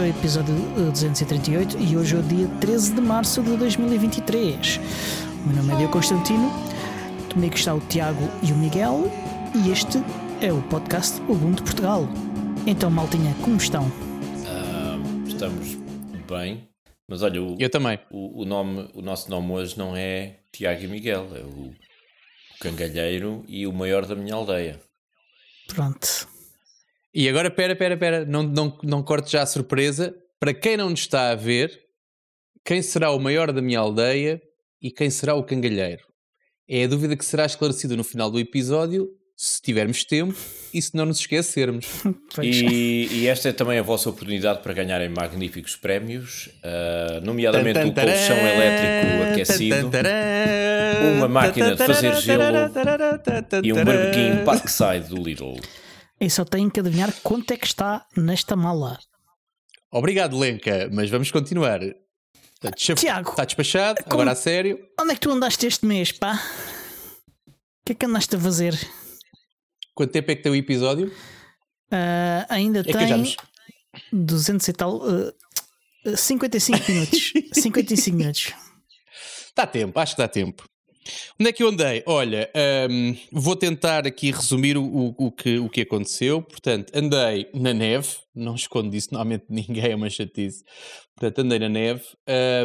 Este é o episódio 238 e hoje é o dia 13 de março de 2023. O meu nome é Diogo Constantino, comigo está o Tiago e o Miguel e este é o podcast Ubuntu Portugal. Então, maltinha, como estão? Uh, estamos bem, mas olha, o, eu também. O, o, nome, o nosso nome hoje não é Tiago e Miguel, é o cangalheiro e o maior da minha aldeia. Pronto. E agora, pera, pera, pera, não, não, não corte já a surpresa. Para quem não nos está a ver, quem será o maior da minha aldeia e quem será o cangalheiro? É a dúvida que será esclarecida no final do episódio, se tivermos tempo e se não nos esquecermos. e, e, esta é também a vossa oportunidade para ganharem magníficos prémios, uh, nomeadamente o colchão elétrico aquecido, uma máquina de fazer gelo e um barbequinho Parkside do Lidl. E só tenho que adivinhar quanto é que está nesta mala. Obrigado, Lenca, mas vamos continuar. Tiago, está despachado, como... agora a sério. Onde é que tu andaste este mês, pá? O que é que andaste a fazer? Quanto tempo é que tem o episódio? Uh, ainda é tem já 200 e tal. Uh, 55 minutos. 55 minutos. Dá tempo, acho que dá tempo. Onde é que eu andei? Olha, um, vou tentar aqui resumir o, o, o, que, o que aconteceu. Portanto, andei na neve, não escondo isso, normalmente ninguém é uma chatice. Portanto, andei na neve,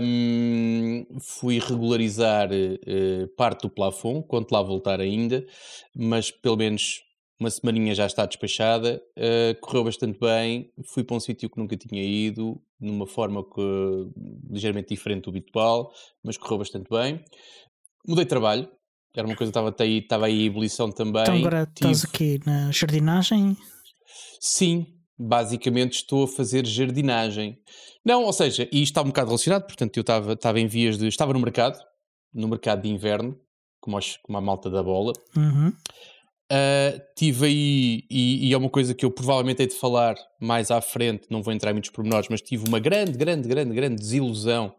um, fui regularizar uh, parte do plafond, quanto lá voltar ainda, mas pelo menos uma semaninha já está despachada, uh, correu bastante bem, fui para um sítio que nunca tinha ido, numa forma que, ligeiramente diferente do habitual, mas correu bastante bem. Mudei de trabalho, era uma coisa que estava aí, estava aí em ebulição também. Então agora Tive... estás aqui na jardinagem? Sim, basicamente estou a fazer jardinagem. Não, ou seja, e isto está um bocado relacionado, portanto eu estava, estava em vias de... Estava no mercado, no mercado de inverno, como, aos, como a malta da bola. Uhum. Uh, tive aí, e, e, é uma coisa que eu provavelmente hei de falar mais à frente, não vou entrar em muitos pormenores, mas tive uma grande, grande, grande, grande desilusão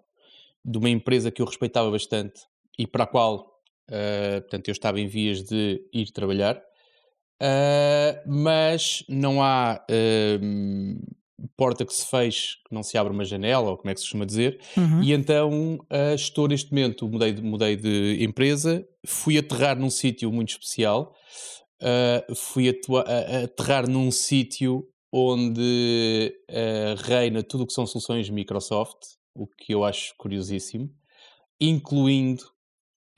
de uma empresa que eu respeitava bastante e para a qual, uh, portanto, eu estava em vias de ir trabalhar, uh, mas não há uh, porta que se feche que não se abre uma janela, ou como é que se costuma dizer, uhum. e então estou neste momento, mudei de, mudei de empresa, fui aterrar num sítio muito especial, fui aterrar num sítio onde reina tudo o que são soluções Microsoft, o que eu acho curiosíssimo, incluindo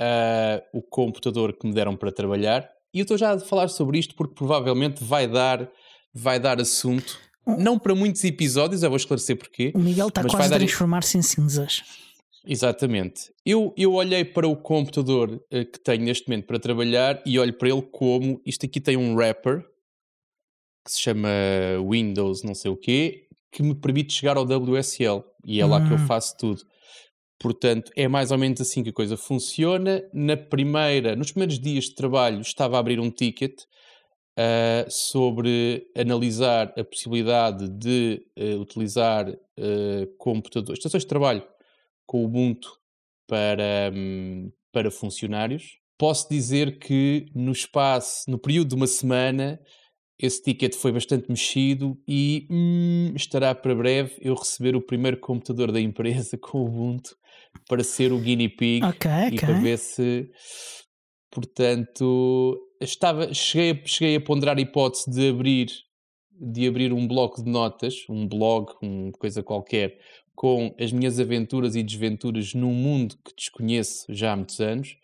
uh, o computador que me deram para trabalhar. E eu estou já a falar sobre isto porque provavelmente vai dar, vai dar assunto, não para muitos episódios, eu vou esclarecer porquê. O Miguel está quase a transformar-se em cinzas. Exatamente. Eu, eu olhei para o computador uh, que tenho neste momento para trabalhar e olho para ele como isto aqui tem um wrapper que se chama Windows não sei o quê, que me permite chegar ao WSL e é lá que eu hum. faço tudo. Portanto, é mais ou menos assim que a coisa funciona. Na primeira, nos primeiros dias de trabalho, estava a abrir um ticket uh, sobre analisar a possibilidade de uh, utilizar uh, computadores, estações de trabalho com o Ubuntu para, um, para funcionários. Posso dizer que no espaço, no período de uma semana, esse ticket foi bastante mexido e hum, estará para breve eu receber o primeiro computador da empresa com o Ubuntu para ser o guinea pig okay, e okay. para ver se. Portanto, estava, cheguei, cheguei a ponderar a hipótese de abrir, de abrir um bloco de notas, um blog, uma coisa qualquer, com as minhas aventuras e desventuras num mundo que desconheço já há muitos anos.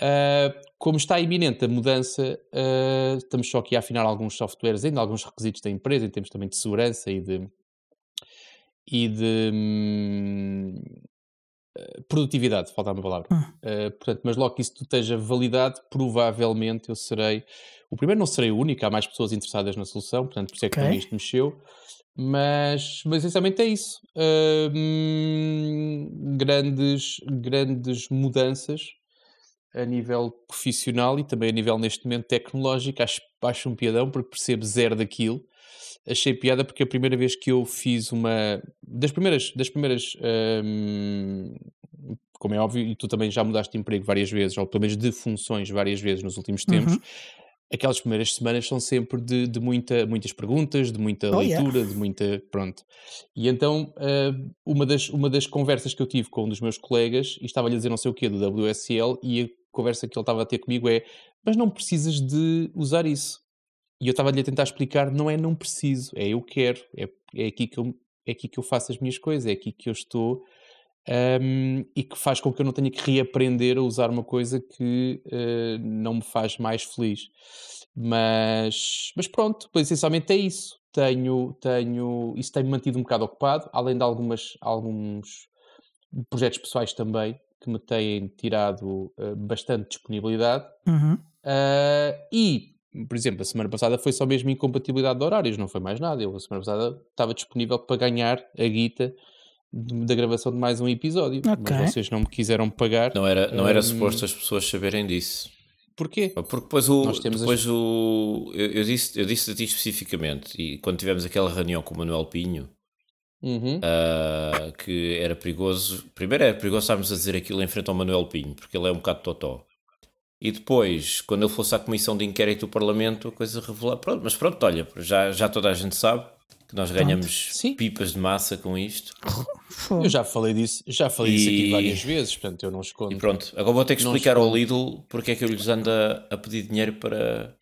Uh, como está iminente a mudança, uh, estamos só aqui a afinar alguns softwares, ainda alguns requisitos da empresa, em termos também de segurança e de, e de, hum, produtividade, falta uma palavra. Uh, portanto, mas logo que isso esteja validado, provavelmente eu serei. O primeiro não serei o único, há mais pessoas interessadas na solução, portanto, por isso é que okay. também isto mexeu. Mas, mas essencialmente é isso. Uh, grandes, grandes mudanças a nível profissional e também a nível, neste momento, tecnológico. Acho, acho um piadão porque percebo zero daquilo achei piada porque a primeira vez que eu fiz uma. Das primeiras. Das primeiras hum, como é óbvio, e tu também já mudaste de emprego várias vezes, ou pelo menos de funções várias vezes nos últimos tempos. Uhum. aquelas primeiras semanas são sempre de, de muita, muitas perguntas, de muita oh, leitura, yeah. de muita. Pronto. E então, uh, uma, das, uma das conversas que eu tive com um dos meus colegas, e estava-lhe a dizer não sei o quê do WSL, e a conversa que ele estava a ter comigo é: Mas não precisas de usar isso. E eu estava-lhe a tentar explicar: não é não preciso, é eu quero, é, é, aqui que eu, é aqui que eu faço as minhas coisas, é aqui que eu estou. Um, e que faz com que eu não tenha que reaprender a usar uma coisa que uh, não me faz mais feliz. Mas, mas pronto, essencialmente é isso. Tenho, tenho, isso tem-me mantido um bocado ocupado, além de algumas, alguns projetos pessoais também que me têm tirado uh, bastante disponibilidade. Uhum. Uh, e, por exemplo, a semana passada foi só mesmo incompatibilidade de horários, não foi mais nada. Eu, a semana passada, estava disponível para ganhar a guita da gravação de mais um episódio. Okay. Mas vocês não me quiseram pagar. Não era, não era um... suposto as pessoas saberem disso. Porquê? Porque depois o. depois as... o eu, eu, disse, eu disse a ti especificamente, e quando tivemos aquela reunião com o Manuel Pinho, uhum. uh, que era perigoso. Primeiro era perigoso estarmos a dizer aquilo em frente ao Manuel Pinho, porque ele é um bocado totó. E depois, quando ele fosse à comissão de inquérito do Parlamento, a coisa revelar. Pronto, mas pronto, olha, já, já toda a gente sabe que nós ganhamos pipas de massa com isto. Eu já falei disso, já falei e... disso aqui várias vezes, portanto eu não escondo. E pronto, agora vou ter que explicar ao Lidl porque é que eu lhes ando a, a pedir dinheiro para,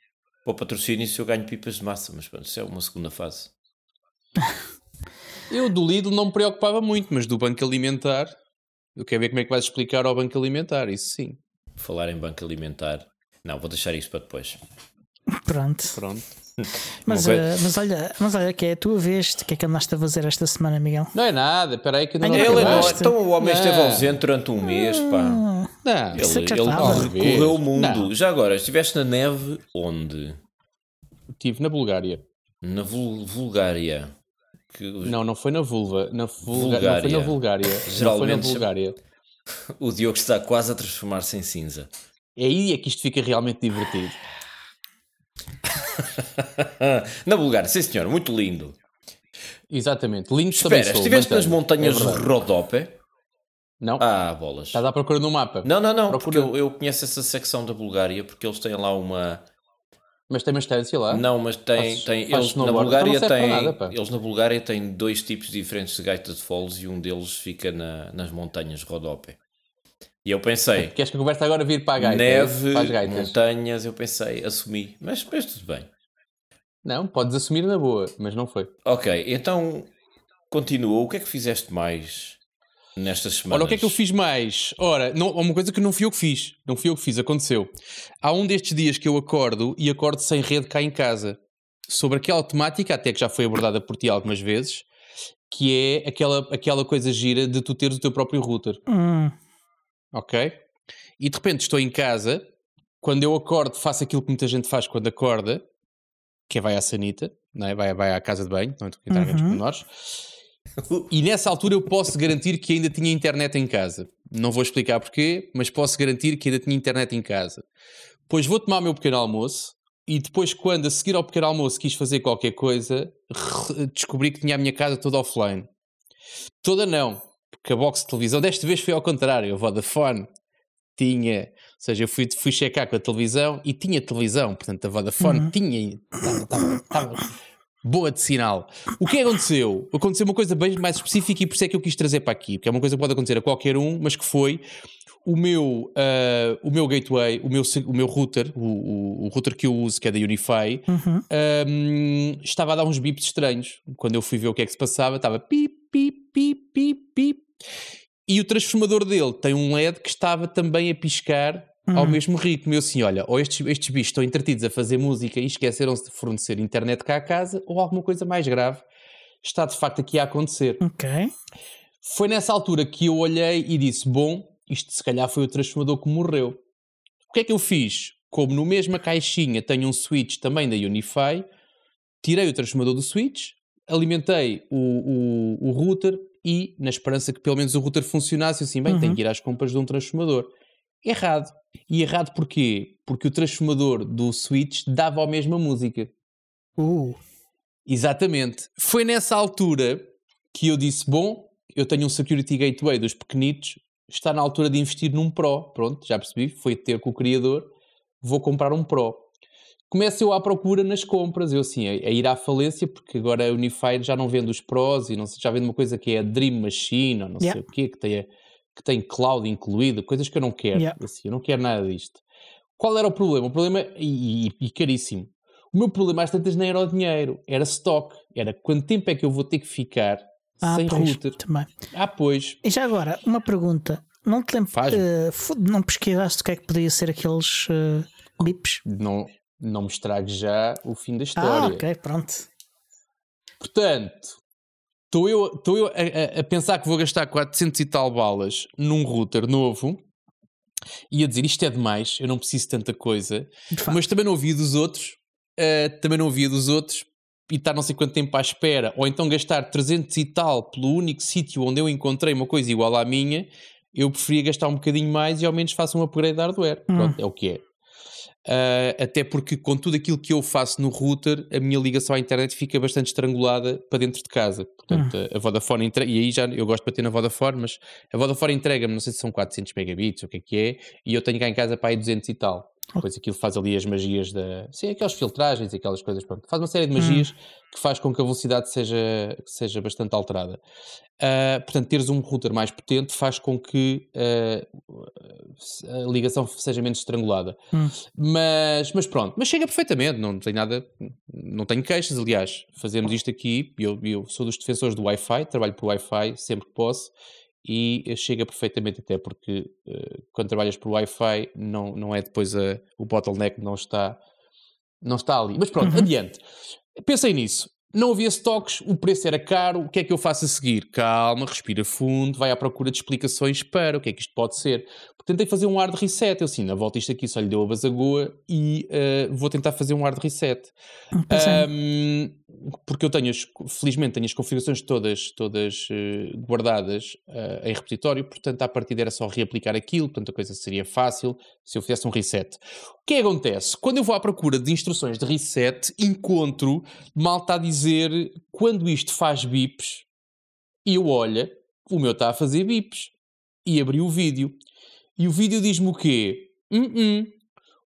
para o patrocínio se eu ganho pipas de massa, mas pronto, isso é uma segunda fase. eu do Lidl não me preocupava muito, mas do Banco Alimentar, eu quero ver como é que vais explicar ao Banco Alimentar, isso sim. Falar em Banco Alimentar, não, vou deixar isso para depois. Pronto. Pronto. Mas, uh, mas, olha, mas olha, que é a tua vez. O que é que andaste a fazer esta semana, Miguel? Não é nada, espera aí que não, não ele não, Então o homem não. esteve ausente durante um mês, pá. Não, ele, ele correu o mundo. Não. Já agora, estiveste na neve onde? Estive na Bulgária. Na Vul Bulgária. Que... Não, não foi na Vulva. Na Vulga... Não foi na Bulgária. Geralmente, não foi na Bulgária. O Diogo está quase a transformar-se em cinza. É aí é que isto fica realmente divertido. Na Bulgária, sim senhor, muito lindo. Exatamente, lindo Espera, estiveste nas montanhas é Rodope? Não. Ah, bolas. Estás à procura no mapa? Não, não, não, procura... porque eu, eu, conheço essa secção da Bulgária porque eles têm lá uma... Mas tem uma estância lá? Não, mas tem... tem eles, na Bulgária tem, nada, eles na Bulgária têm dois tipos diferentes de gaita de foles e um deles fica na, nas montanhas Rodope. E eu pensei. Queres que a conversa agora vir para a gaita? Neve, montanhas, eu pensei, assumi. Mas, mas tudo bem. Não, podes assumir na boa, mas não foi. Ok, então continua. O que é que fizeste mais nestas semanas? Olha, o que é que eu fiz mais? Ora, não, uma coisa que não fui eu que fiz. Não fui eu que fiz, aconteceu. Há um destes dias que eu acordo e acordo sem rede cá em casa. Sobre aquela temática, até que já foi abordada por ti algumas vezes, que é aquela, aquela coisa gira de tu teres o teu próprio router. Hum ok? E de repente estou em casa, quando eu acordo, faço aquilo que muita gente faz quando acorda, que é vai à sanita, não é? vai, vai à casa de banho, não a uhum. pormenores. E nessa altura eu posso garantir que ainda tinha internet em casa. Não vou explicar porquê, mas posso garantir que ainda tinha internet em casa. Pois vou tomar o meu pequeno almoço e depois, quando a seguir ao pequeno almoço quis fazer qualquer coisa, descobri que tinha a minha casa toda offline. Toda não, que a box de televisão, desta vez foi ao contrário, a Vodafone tinha, ou seja, eu fui, fui checar com a televisão e tinha televisão, portanto a Vodafone uhum. tinha, estava boa de sinal. O que aconteceu? Aconteceu uma coisa bem mais específica e por isso é que eu quis trazer para aqui, porque é uma coisa que pode acontecer a qualquer um, mas que foi o meu, uh, o meu gateway, o meu, o meu router, o, o, o router que eu uso, que é da Unify, uhum. um, estava a dar uns bips estranhos. Quando eu fui ver o que é que se passava, estava pip, pip, pip, pip, pip. E o transformador dele tem um LED que estava também a piscar uhum. ao mesmo ritmo. Eu assim, olha, ou estes, estes bichos estão entretidos a fazer música e esqueceram-se de fornecer internet cá a casa, ou alguma coisa mais grave está de facto aqui a acontecer. Ok. Foi nessa altura que eu olhei e disse, bom, isto se calhar foi o transformador que morreu. O que é que eu fiz? Como no mesma caixinha tenho um switch também da Unify, tirei o transformador do switch, alimentei o, o, o router e, na esperança que pelo menos o router funcionasse, assim, bem, uhum. tenho que ir às compras de um transformador. Errado. E errado porquê? Porque o transformador do switch dava a mesma música. Uh. Exatamente. Foi nessa altura que eu disse: Bom, eu tenho um Security Gateway dos pequenitos, está na altura de investir num Pro. Pronto, já percebi, foi ter com o criador, vou comprar um Pro. começo eu à procura nas compras, eu assim, a, a, ir à falência, porque agora a Unifier já não vende os Pros e não sei, já vende uma coisa que é a Dream Machine, ou não yeah. sei o quê, que tem, que tem cloud incluído, coisas que eu não quero. Yeah. Assim, eu não quero nada disto. Qual era o problema? O problema, e, e, e caríssimo, o meu problema às tantas nem era o dinheiro, era stock. Era quanto tempo é que eu vou ter que ficar ah, sem pois, router. Também. Ah, pois. E já agora, uma pergunta. Não te lembro, uh, não pesquisaste o que é que podia ser aqueles uh, bips? Não, não me estrague já o fim da história. Ah, ok, pronto. Portanto, estou eu, estou eu a, a, pensar que vou gastar 400 e tal balas num router novo e a dizer isto é demais, eu não preciso de tanta coisa, mas também não ouvi dos outros, uh, também não ouvi dos outros e estar não sei quanto tempo à espera, ou então gastar 300 e tal pelo único sítio onde eu encontrei uma coisa igual à minha, eu preferia gastar um bocadinho mais e ao menos faço um upgrade de hardware. Hum. Pronto, é o que é. Uh, até porque com tudo aquilo que eu faço no router, a minha ligação à internet fica bastante estrangulada para dentro de casa. Portanto, hum. a, a Vodafone entrega, e aí já eu gosto de bater na Vodafone, mas a Vodafone entrega-me, não sei se são 400 megabits, ou o que é que é, e eu tenho cá em casa para aí 200 e tal. Depois aquilo faz ali as magias da. Sim, aquelas filtragens e aquelas coisas. Pronto. Faz uma série de magias hum. que faz com que a velocidade seja, seja bastante alterada. Uh, portanto, teres um router mais potente faz com que uh, a ligação seja menos estrangulada. Hum. Mas, mas pronto, mas chega perfeitamente, não tem nada, não tenho queixas. Aliás, fazemos isto aqui. Eu, eu sou dos defensores do Wi-Fi, trabalho por Wi-Fi sempre que posso e chega perfeitamente até porque uh, quando trabalhas por Wi-Fi não, não é depois a, o bottleneck não está não está ali. Mas pronto, uhum. adiante. Pensei nisso. Não havia stocks, o preço era caro, o que é que eu faço a seguir? Calma, respira fundo, vai à procura de explicações para o que é que isto pode ser. Tentei fazer um hard reset, eu assim, na volta isto aqui só lhe deu a basagoa e uh, vou tentar fazer um hard reset. Um, porque eu tenho, as, felizmente, tenho as configurações todas, todas uh, guardadas uh, em repositório, portanto, à partida era só reaplicar aquilo, portanto, a coisa seria fácil se eu fizesse um reset. O que é que acontece? Quando eu vou à procura de instruções de reset, encontro malta a dizer quando isto faz bips, e eu olho, o meu está a fazer bips. E abri o vídeo. E o vídeo diz-me o quê? Uh -uh.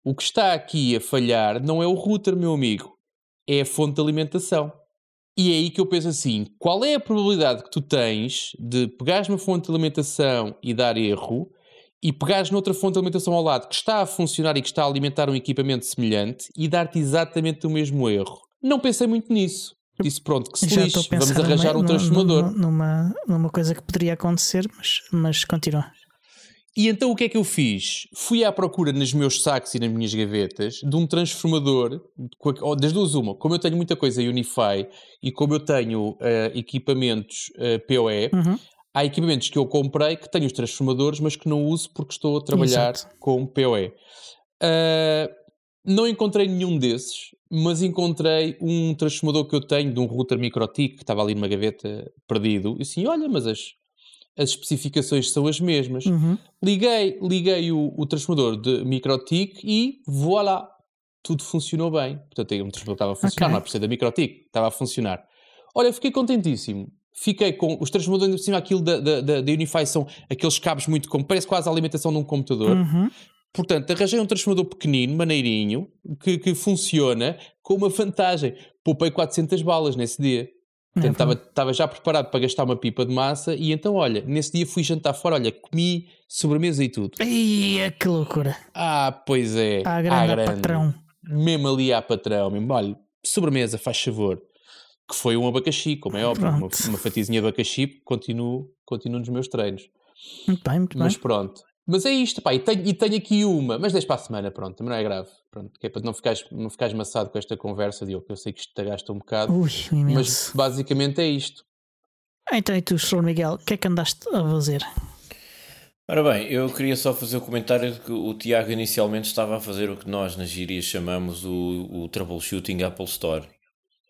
O que está aqui a falhar não é o router, meu amigo. É a fonte de alimentação. E é aí que eu penso assim: qual é a probabilidade que tu tens de pegares uma fonte de alimentação e dar erro e pegares noutra fonte de alimentação ao lado que está a funcionar e que está a alimentar um equipamento semelhante e dar-te exatamente o mesmo erro. Não pensei muito nisso. Disse pronto, que se Já lixe, vamos arranjar numa, um transformador. Numa, numa coisa que poderia acontecer, mas, mas continua. E então o que é que eu fiz? Fui à procura nos meus sacos e nas minhas gavetas de um transformador, das duas uma, como eu tenho muita coisa Unify e como eu tenho uh, equipamentos uh, PoE, uhum há equipamentos que eu comprei que tenho os transformadores, mas que não uso porque estou a trabalhar Exato. com PoE. Uh, ah, não encontrei nenhum desses, mas encontrei um transformador que eu tenho de um router MikroTik que estava ali numa gaveta perdido. E assim, olha, mas as, as especificações são as mesmas. Uhum. Liguei, liguei o, o transformador de MikroTik e voilà, tudo funcionou bem. Portanto, um transformador estava a funcionar, okay. não é por ser da MikroTik, estava a funcionar. Olha, fiquei contentíssimo fiquei com os transformadores por cima, aquilo da, da, da, Unify são aqueles cabos muito como parece quase a alimentação de um computador. Uhum. Portanto, arranjei um transformador pequenino, maneirinho, que, que funciona com uma vantagem. Poupei 400 balas nesse dia. Portanto, estava já preparado para gastar uma pipa de massa e então, olha, nesse dia fui jantar fora, olha, comi sobremesa e tudo. Ia, que loucura. Ah, pois é. À grande, à grande. patrão. Mesmo ali à patrão, mesmo, olha, sobremesa, faz favor que foi um abacaxi, como é óbvio, uma, uma fatiazinha de abacaxi, continuo, continuo nos meus treinos. Muito bem, muito mas bem. pronto. Mas é isto, pá, e tenho, e tenho aqui uma, mas deixa para a semana, pronto, também não é grave. Pronto, que é para não ficares, não ficares maçado com esta conversa, Diogo, que eu sei que isto te gasta um bocado. Ui, mas basicamente é isto. Então, e tu, Sr. Miguel, o que é que andaste a fazer? Ora bem, eu queria só fazer o comentário de que o Tiago inicialmente estava a fazer o que nós na gíria chamamos o, o troubleshooting Apple Store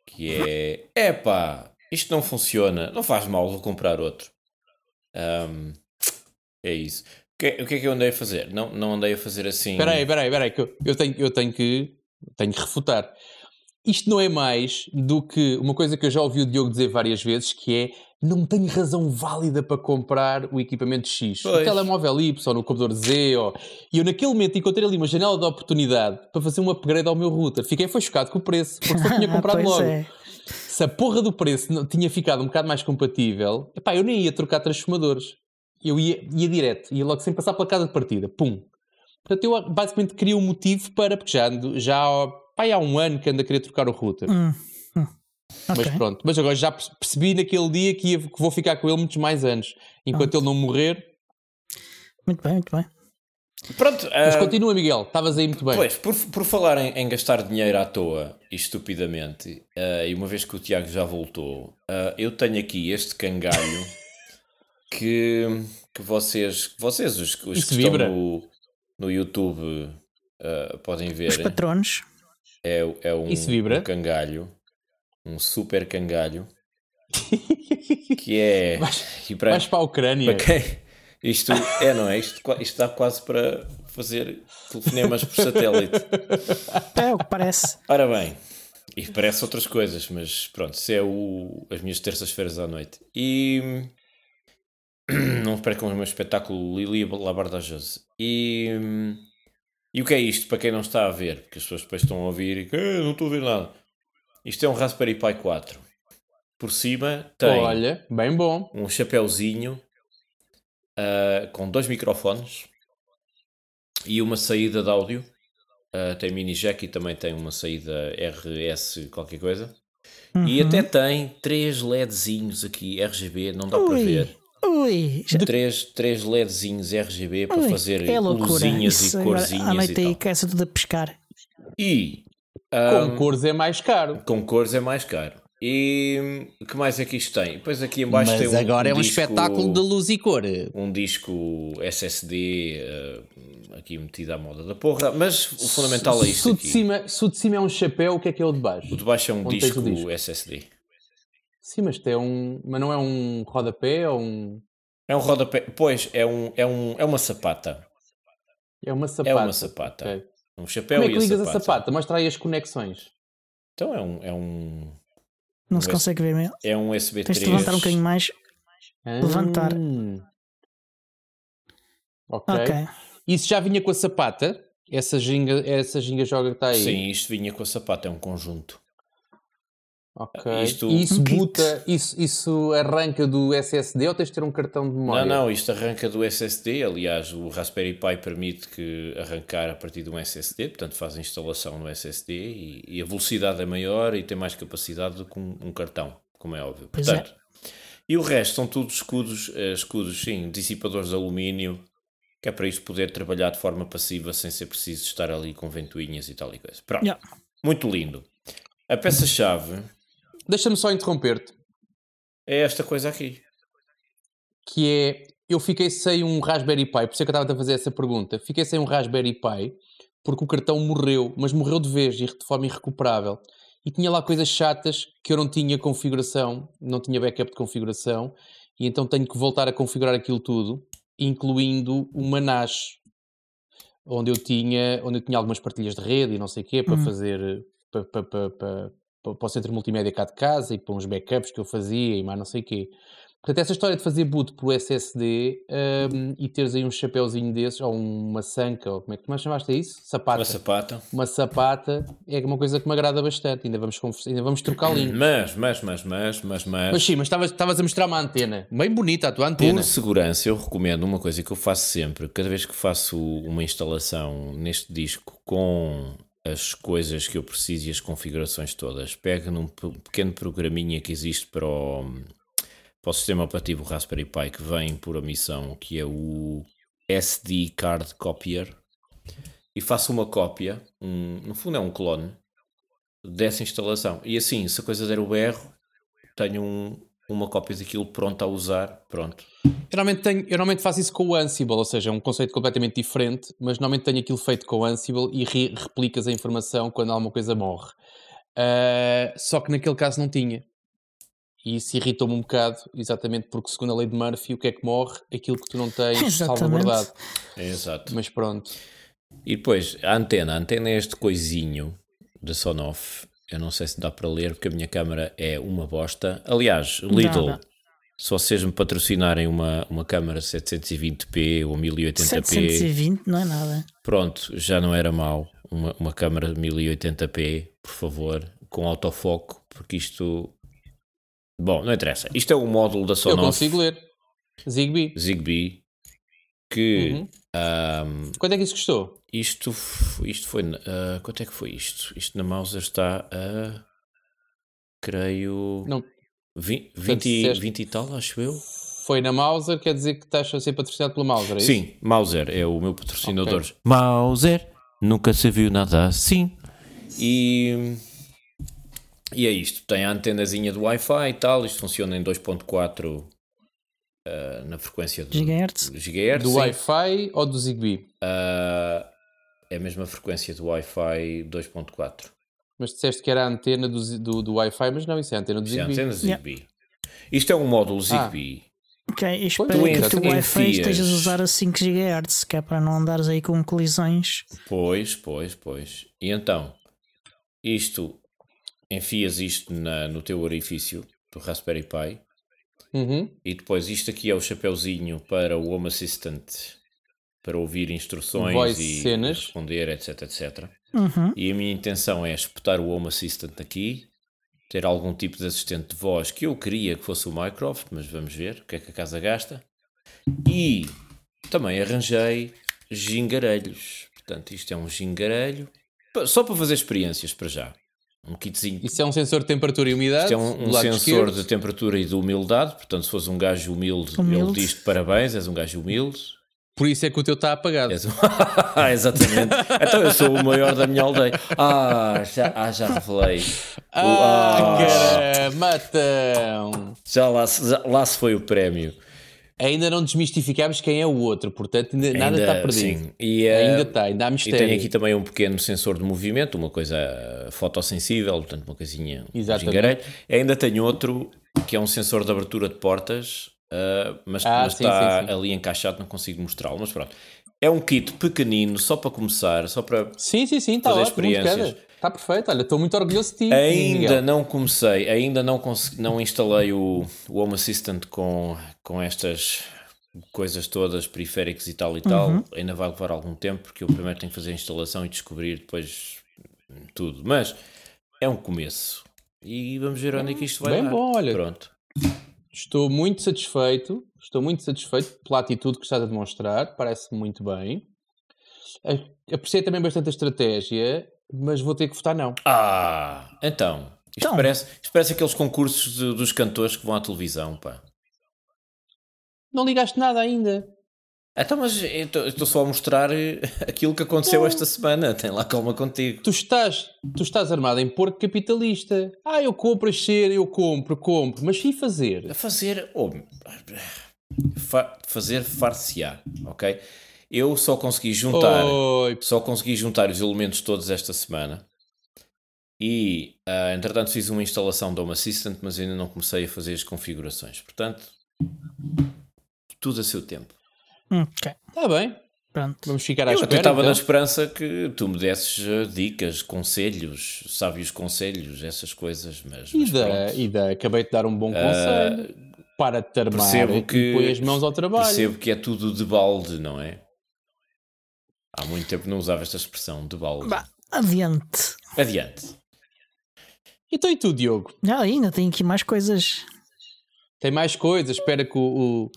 que é epá, isto não funciona, não faz mal, vou comprar outro. Um, é isso. O que, o que é que eu andei a fazer? Não, não andei a fazer assim. Espera aí, espera aí, espera aí, que eu, tenho, eu tenho, que, tenho que refutar. Isto não é mais do que uma coisa que eu já ouvi o Diogo dizer várias vezes, que é não tenho razão válida para comprar o equipamento X. Pois. O telemóvel Y, ou no computador Z, ou... e eu naquele momento encontrei ali uma janela de oportunidade para fazer um upgrade ao meu router. Fiquei foi chocado com o preço, porque só tinha comprado logo. é. Se a porra do preço não tinha ficado um bocado mais compatível, epá, eu nem ia trocar transformadores. Eu ia, ia direto, ia logo sem passar pela casa de partida. Pum. Portanto, eu basicamente queria um motivo para, porque já, ando, já pá, há um ano que ando a querer trocar o router. Hum, hum. Mas pronto, mas agora já perce- percebi naquele dia que, ia- que vou ficar com ele muitos mais anos. Enquanto ele não morrer. Muito bem, muito bem. Pronto, Mas ah, continua, Miguel, estavas aí muito bem. Pois, por, por falar em, em gastar dinheiro à toa e estupidamente, ah, e uma vez que o Tiago já voltou, ah, eu tenho aqui este cangalho que, que vocês, vocês os, os que estão vibra? no, no YouTube podem ver. Os patronos. É, é um, Isso vibra? um cangalho, um super cangalho, que é. e para, Vais para a Ucrânia. para quem? Isto é, não é? Isto, isto dá quase para fazer telefonemas por satélite. É o que parece. Ora bem, e parece outras coisas, mas pronto, isso é o, as minhas terças-feiras à noite. E não percam o meu espetáculo Lili Labardajoso. E, e o que é isto para quem não está a ver? Porque as pessoas depois estão a ouvir e "Ah, não estou a ver nada. Isto é um Raspberry Pi 4. Por cima tem Olha, bem bom. um chapéuzinho ah, com dois microfones e uma saída de áudio. Ah, tem mini jack e também tem uma saída RS qualquer coisa. E Uhum. até tem três LEDzinhos aqui RGB, não dá para Ui, ver. ui. Já, Três, três LEDzinhos RGB para ui, fazer é luzinhas Isso e corzinhas À e aí, começa tudo a pescar. E Com cores é mais caro. com cores é mais caro. E o que mais é que isto tem? Depois aqui em baixo tem um, um disco- luz e cor. um disco SSD eh, aqui metido à moda da porra, mas o fundamental é se, isto o de aqui. cima, se o de cima é um chapéu, o que é que é o de baixo? O de baixo é um disco, o disco? SSD. Sim, mas tem um. Mas não é um rodapé ou um. É um rodapé, pois é, um, é, um, é uma sapata. É uma sapata. É uma sapata. Ok. Um chapéu Como é que e a ligas sapata. a sapata? Mostra aí as conexões. Então é um, é um, Não se Mas- consegue ver mesmo. é um USB Tens 3. de levantar um bocadinho mais. Levantar. Ah. Ok. Ok. Isso já vinha com a sapata? Essa ginga, essa ginga joga que está aí? Sim, isto vinha com a sapata, é um conjunto. Ok. Isto- E isso buta, isso, isso arranca do SSD ou tens de ter um cartão de memória? Não, não, isto arranca do SSD. Aliás, o Raspberry Pi permite que arrancar a partir de um SSD, portanto faz a instalação no SSD e, e a velocidade é maior e tem mais capacidade do que um, um cartão, como é óbvio. Portanto, E o resto são tudo escudos, eh, escudos, sim, dissipadores de alumínio, que é para isto poder trabalhar de forma passiva sem ser preciso estar ali com ventoinhas e tal e coisa. Pronto, Yeah. muito lindo. A peça-chave Deixa-me só interromper-te. é esta coisa aqui. que é eu fiquei sem um Raspberry Pi, por isso é que eu estava a fazer essa pergunta. Fiquei sem um Raspberry Pi porque o cartão morreu, mas morreu de vez e de forma irrecuperável. E tinha lá coisas chatas que eu não tinha configuração, não tinha backup de configuração, e então tenho que voltar a configurar aquilo tudo, incluindo uma NAS, onde eu tinha, onde eu tinha algumas partilhas de rede e não sei o quê, para Hum. fazer para, para, para, para, para o centro multimédia cá de casa e para uns backups que eu fazia e mais não sei o quê. Portanto, essa história de fazer boot por SSD hum, e teres aí um chapéuzinho desses, ou uma sanca, ou como é que tu mais chamaste a isso? Sapata. Uma sapata. Uma sapata é uma coisa que me agrada bastante. Ainda vamos, ainda vamos trocar link. Mas, mas, mas, mas, mas, mas, Mas sim, mas estavas a mostrar uma antena. Bem bonita a tua antena. Por segurança, eu recomendo uma coisa que eu faço sempre, cada vez que faço uma instalação neste disco com as coisas que eu preciso e as configurações todas, pego num pe- pequeno programinha que existe para o, para o sistema operativo Raspberry Pi que vem por omissão, que é o SD Card Copier, e faço uma cópia, um, no fundo é um clone, dessa instalação. E assim, se a coisa der o berro, tenho um- uma cópia daquilo pronta a usar, pronto. Eu normalmente, tenho, eu normalmente faço isso com o Ansible, ou seja, é um conceito completamente diferente, mas normalmente tenho aquilo feito com o Ansible e re- replicas a informação quando alguma coisa morre. Ah, só que naquele caso não tinha. E isso irritou-me um bocado, exatamente porque, segundo a lei de Murphy, o que é que morre? Aquilo que tu não tens Exatamente. salvaguardado. É exato. Mas pronto. E depois, a antena. A antena é este coisinho da Sonoff. Eu não sei se dá para ler porque a minha câmera é uma bosta. Aliás, Lidl, dá. Se vocês me patrocinarem uma, uma câmara 720p ou 1080p. 720 não é nada. Pronto, já não era mau. Uma, uma câmara 1080p, por favor, com autofoco, porque isto. Bom, não interessa. Isto é o módulo da Sonos. Eu consigo ler. Zigbee. Zigbee. Que. Uhum. Um, Quanto é que isso custou? isto, isto foi. Uh, quanto é que foi isto? Isto na Mauser está a. Creio. Não. 20, Portanto, 20, disseste- 20 e tal, acho eu. Foi na Mauser, quer dizer que estás a ser patrocinado pela Mauser, é isso? Sim, Mauser é o meu patrocinador. Mauser, nunca se viu nada assim. E, e é isto. Tem a antenazinha do Wi-Fi e tal. Isto funciona em 2.4 ah, na frequência de Gigahertz. gigahertz. Do. Wi-Fi ou do Zigbee? Ah, é a mesma frequência do Wi-Fi 2.4. Mas disseste que era a antena do, do, do Wi-Fi, mas não, isso é a antena do Isto é a Zigbee. antena Zigbee. Isto é um módulo Ah. Zigbee. Ok, e Pois, espero tu que o Wi-Fi estejas a usar a 5 GHz, que é para não andares aí com colisões. Pois, pois, pois. E então, isto, enfias isto na- no teu orifício do Raspberry Pi Uhum. e depois isto aqui é o chapeuzinho para o Home Assistant para ouvir instruções Voice e cenas. responder, etc, etc. Uhum. E a minha intenção é espetar o Home Assistant aqui, ter algum tipo de assistente de voz que eu queria que fosse o Mycroft, mas vamos ver o que é que a casa gasta. E também arranjei gingarelhos. Portanto, isto é um gingarelho, só para fazer experiências para já. Um kitzinho. Isso é um sensor de temperatura e umidade. Isto é um, um sensor esquerdo. de temperatura e de humildade. Portanto, se fores um gajo humilde, Humilde. ele diz-te parabéns, és um gajo humilde. Por isso é que o teu está apagado. És um... Exatamente. Então eu sou o maior da minha aldeia. Ah, já, ah, já revelei. Ah, ah, caramba, então. já, lá, já lá se foi o prémio. Ainda não desmistificámos quem é o outro, portanto ainda, nada Ainda- está perdido. sim. E, eh, Ainda está, ainda há E mistério. tenho aqui também um pequeno sensor de movimento, uma coisa eh, fotossensível, portanto, uma coisinha. gingarelho. Ainda tenho outro que é um sensor de abertura de portas, eh, mas, Ah, mas sim, está sim, sim. ali encaixado, não consigo mostrá-lo. Mas pronto, é um kit pequenino, só para começar, só para. Sim, sim, sim, está fazer ótimo. experiências. Está perfeito. Olha, estou muito orgulhoso de ti. Ainda Miguel. não comecei, ainda não, consegui, não instalei o, o Home Assistant com, com estas coisas todas, periféricos e tal e tal. Ainda vai levar algum tempo, porque eu primeiro tenho que fazer a instalação e descobrir depois tudo. Mas é um começo. E vamos ver onde é que isto vai Bem dar. bom, olha. Pronto. Estou muito satisfeito. Estou muito satisfeito pela atitude que estás a demonstrar. Parece-me muito bem. Apreciei também bastante a estratégia, mas vou ter que votar não. Ah, então. Isto, Então. Parece, isto parece aqueles concursos de- dos cantores que vão à televisão, pá. Não ligaste nada ainda. Então, mas eu estou- eu estou só a mostrar eh, aquilo que aconteceu esta semana. Tem lá calma contigo. Tu estás, tu estás armado em porco capitalista. Ah, eu compro a ser, eu compro, compro. Mas e fazer? A fazer. oh, fa- fazer far-se-á, ok? Eu só consegui juntar. Oi, Só consegui juntar os elementos todos esta semana. E, ah, entretanto, fiz uma instalação do Home Assistant, mas ainda não comecei a fazer as configurações. Portanto, tudo a seu tempo. Hum, ok, está bem. pronto. Vamos ficar à Eu até espera. estava então. na esperança que tu me desses ah, dicas, conselhos, sábios conselhos, essas coisas, mas, E mas da, pronto. e da, acabei de dar um bom conselho. Para de te armar percebo que e põe as mãos ao trabalho. percebo que é tudo de balde, não é? Há muito tempo não usava esta expressão de balde. Bah, adiante. Adiante. Então e tu, Diogo? Ainda tem aqui mais coisas. Tem mais coisas? Espera que o, o,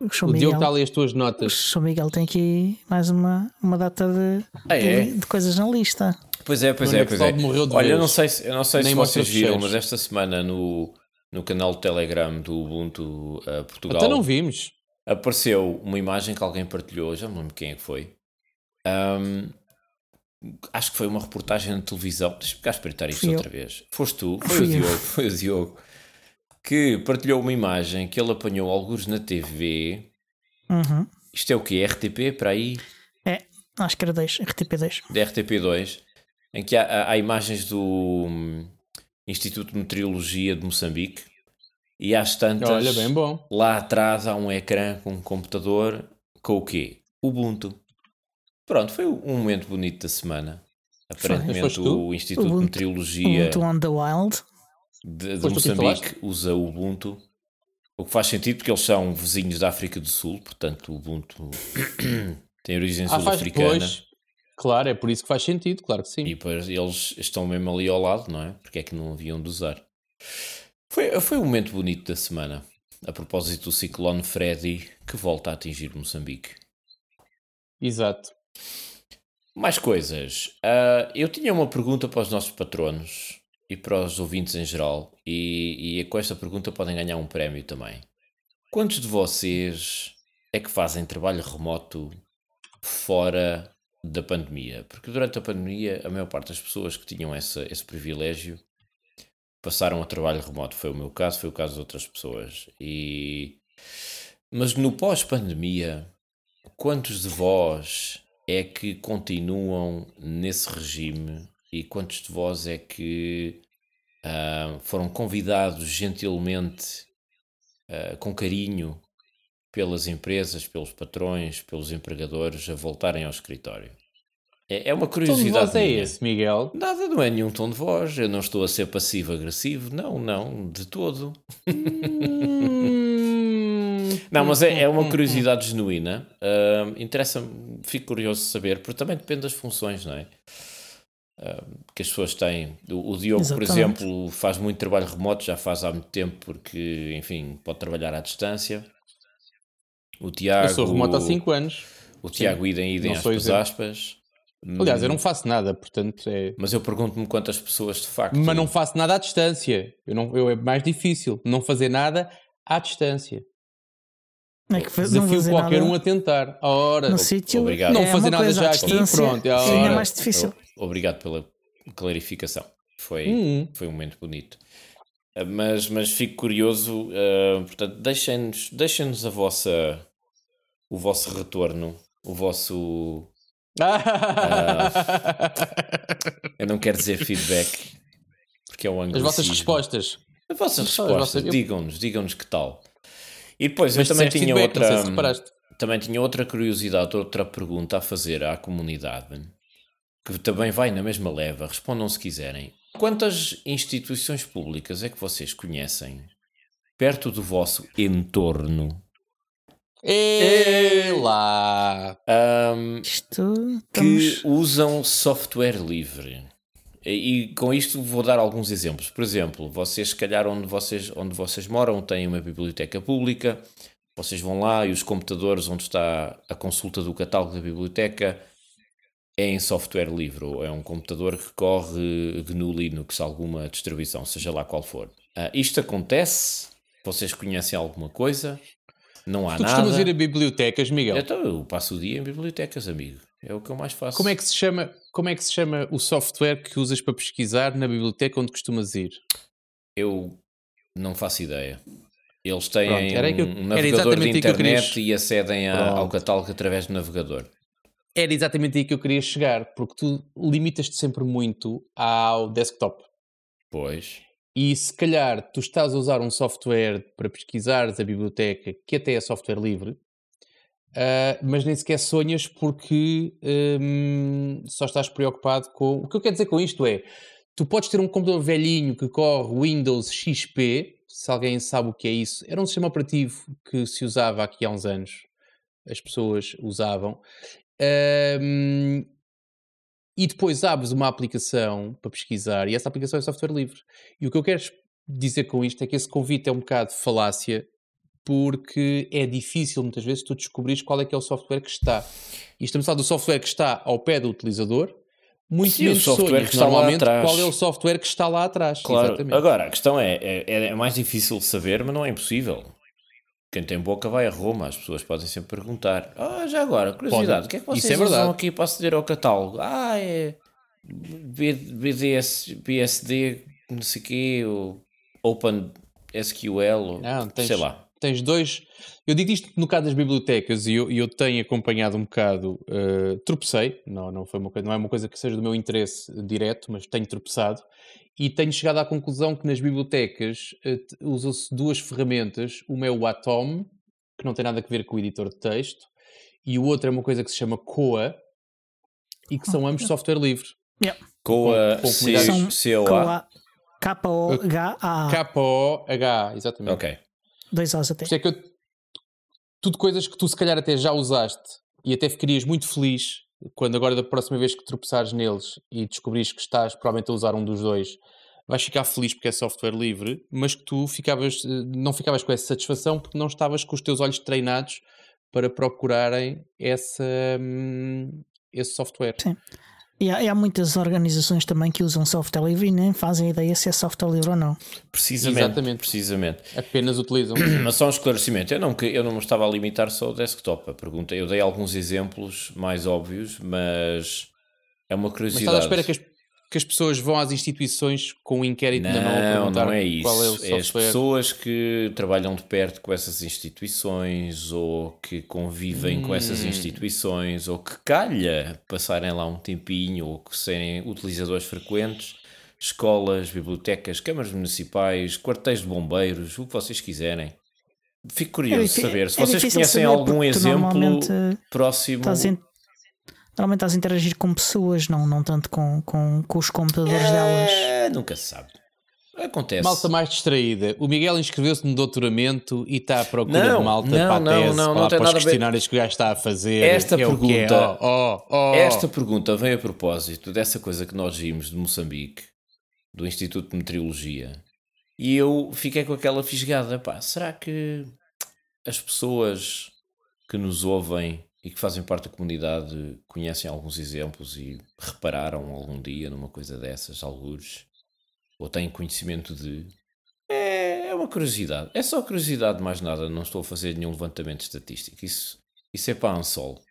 O o Diogo está ali as tuas o notas. São Miguel tem aqui mais uma, uma data de, Ah, é? de, de coisas na lista. Pois é, pois é, é pois o é. Salvo morreu de Olha, eu não sei se, eu não sei Nem se vocês viram, mas esta semana no, no canal de Telegram do Ubuntu uh, Portugal Então não vimos. apareceu uma imagem que alguém partilhou, já não me lembro quem é que foi. Ahm, acho que foi uma reportagem na televisão. Deixa-me cá espreitar isto outra vez. Foste tu, foi Fui o eu. Diogo, foi o Diogo, que partilhou uma imagem que ele apanhou alguns na TV. Uhum. Isto é o quê? RTP para aí? É, acho que era 2, RTP2. da RTP2, em que há, há- há imagens do hum, Instituto de Meteorologia de Moçambique e às tantas, Olha, bem bom. lá atrás há um ecrã com um computador com o quê? Ubuntu. Pronto, foi um momento bonito da semana. Aparentemente o Instituto de Ubuntu- Meteorologia Ubuntu on the Wild. de, de Moçambique usa o Ubuntu O que faz sentido porque eles são vizinhos da África do Sul, portanto o Ubuntu tem origem Ah, faz sul-africana. depois. Claro, é por isso que faz sentido, claro que sim. E depois eles estão mesmo ali ao lado, não é? Porque é que não haviam de usar? Foi, foi um momento bonito da semana. A propósito do ciclone Freddy que volta a atingir Moçambique. Exato. Mais coisas. Ah, eu tinha uma pergunta para os nossos patronos e para os ouvintes em geral, e, e com esta pergunta podem ganhar um prémio também. Quantos de vocês é que fazem trabalho remoto fora da pandemia? Porque durante a pandemia, a maior parte das pessoas que tinham essa, esse privilégio passaram a trabalho remoto. Foi o meu caso, foi o caso de outras pessoas. E... Mas no pós-pandemia, quantos de vós é que continuam nesse regime e quantos de vós é que ah, foram convidados gentilmente, ah, com carinho, pelas empresas, pelos patrões, pelos empregadores a voltarem ao escritório? É, é uma Tom de curiosidade. voz é minha. esse, Miguel? Nada, não é nenhum tom de voz. Eu não estou a ser passivo-agressivo. Não, não, de todo. Não, mas é, é uma curiosidade genuína. Ah, Interessa-me, fico curioso de saber, porque também depende das funções, não é? Que as pessoas têm. O, o Diogo, por Exatamente. exemplo, faz muito trabalho remoto, já faz há muito tempo, porque, enfim, pode trabalhar à distância. O Tiago. Eu sou remoto há 5 anos. O Tiago, idem, idem, aspas, exemplo. aspas. Aliás, eu não faço nada, portanto é. Mas eu pergunto-me quantas pessoas de facto. Mas não faço nada à distância. Eu não, eu, é mais difícil não fazer nada à distância. É que faz- não Desafio fazer qualquer nada um a tentar. Ora, no sítio. obrigado. é Não uma fazer nada já à aqui, pronto, é sim, é hora. mais difícil. Obrigado pela clarificação. Foi, Hum. foi um momento bonito. Uh, Mas, mas fico curioso, uh, portanto, deixem-nos deixem a vossa o vosso retorno, o vosso eu não quero dizer feedback porque é um As vossas respostas. As vossas As respostas, digam-nos, digam-nos que tal. E depois Mas eu também tinha feedback, outra se reparaste. também tinha outra curiosidade, outra pergunta a fazer à comunidade, que também vai na mesma leva, respondam se quiserem. Quantas instituições públicas é que vocês conhecem perto do vosso entorno É lá. Isto que estamos. usam software livre? E, e com isto vou dar alguns exemplos. Por exemplo, vocês, se calhar, onde vocês, onde vocês moram, têm uma biblioteca pública, vocês vão lá e os computadores onde está a consulta do catálogo da biblioteca é em software livre, ou é um computador que corre GNU Linux, alguma distribuição, seja lá qual for. Ah, isto acontece? Vocês conhecem alguma coisa? Não há Tu nada? costumas ir a bibliotecas, Miguel? Então, eu passo o dia em bibliotecas, amigo. É o que eu mais faço. Como é que se chama, como é que se chama o software que usas para pesquisar na biblioteca onde costumas ir? Eu não faço ideia. Eles têm Pronto, era que eu- um navegador de internet e acedem a- ao catálogo através do navegador. Era exatamente aí que eu queria chegar, porque tu limitas-te sempre muito ao desktop. Pois. E se calhar tu estás a usar um software para pesquisares a biblioteca, que até é software livre, ah, mas nem sequer sonhas porque hum, só estás preocupado com. O que eu quero dizer com isto é: tu podes ter um computador velhinho que corre Windows XP, se alguém sabe o que é isso, era um sistema operativo que se usava aqui há uns anos, as pessoas usavam. Hum, e depois abres uma aplicação para pesquisar e essa aplicação é software livre. E o que eu quero dizer com isto é que esse convite é um bocado falácia porque é difícil muitas vezes tu descobrires qual é que é o software que está. E estamos a falar do software que está ao pé do utilizador, muito Sim, o menos software sonhas que está lá normalmente atrás. qual é o software que está lá atrás. Claro. Exatamente. Agora, a questão é, é, é mais difícil de saber, mas não é impossível. Quem tem boca vai a Roma, as pessoas podem sempre perguntar. Ah, já agora, curiosidade, o que é que Isso vocês é usam aqui para aceder ao catálogo? Ah, é BDS, BSD, não sei o quê, ou Open SQL, ou Não, tens- sei lá. Tens dois. Eu digo isto no caso das bibliotecas e eu, eu tenho acompanhado um bocado. eh, tropecei, não, não, foi uma coisa, não é uma coisa que seja do meu interesse direto, mas tenho tropeçado e tenho chegado à conclusão que nas bibliotecas t- usam-se duas ferramentas. Uma é o Atom, que não tem nada a ver com o editor de texto, e o outro é uma coisa que se chama Coa e que são ambos software livre. Com a com comunidades- C- São COA. K-O-H-A. K-O-H, exatamente. Ok. Dois As até. Isto é que eu, tudo coisas que tu se calhar até já usaste e até ficarias muito feliz quando agora da próxima vez que tropeçares neles e descobrires que estás provavelmente a usar um dos dois, vais ficar feliz porque é software livre, mas que tu ficavas, não ficavas com essa satisfação porque não estavas com os teus olhos treinados para procurarem essa, hum, esse software. Sim. E há, e há, muitas organizações também que usam software livre e nem fazem ideia se é software livre ou não. Precisamente. Exatamente. Precisamente. Apenas utilizam. Mas só um esclarecimento. Eu não, eu não me estava a limitar só ao desktop. A pergunta, eu dei alguns exemplos mais óbvios, mas é uma curiosidade. Mas estás à espera que as que as pessoas vão às instituições com um inquérito não, na mão não é isso. qual é o software. É as pessoas que trabalham de perto com essas instituições ou que convivem hum. com essas hum. instituições ou que calha passarem lá um tempinho ou que serem utilizadores frequentes, escolas, bibliotecas, câmaras municipais, quartéis de bombeiros, o que vocês quiserem. Fico curioso é, de saber. Se é vocês conhecem algum exemplo próximo. Normalmente estás a interagir com pessoas, não, não tanto com, com, com os computadores é, delas. Nunca se sabe. Acontece. Malta mais distraída. O Miguel inscreveu-se no doutoramento e está à procura não, de malta não, para a tese, não, não, não para, para os questionários que o gajo está a fazer. Esta é pergunta, é. oh, oh, oh. esta pergunta vem a propósito dessa coisa que nós vimos de Moçambique, do Instituto de Meteorologia, e eu fiquei com aquela fisgada. Pá, será que as pessoas que nos ouvem e que fazem parte da comunidade conhecem alguns exemplos e repararam algum dia numa coisa dessas, alguns, ou têm conhecimento de. É, é uma curiosidade. É só curiosidade, mais nada. Não estou a fazer nenhum levantamento estatístico. Isso, isso é para a Ansol.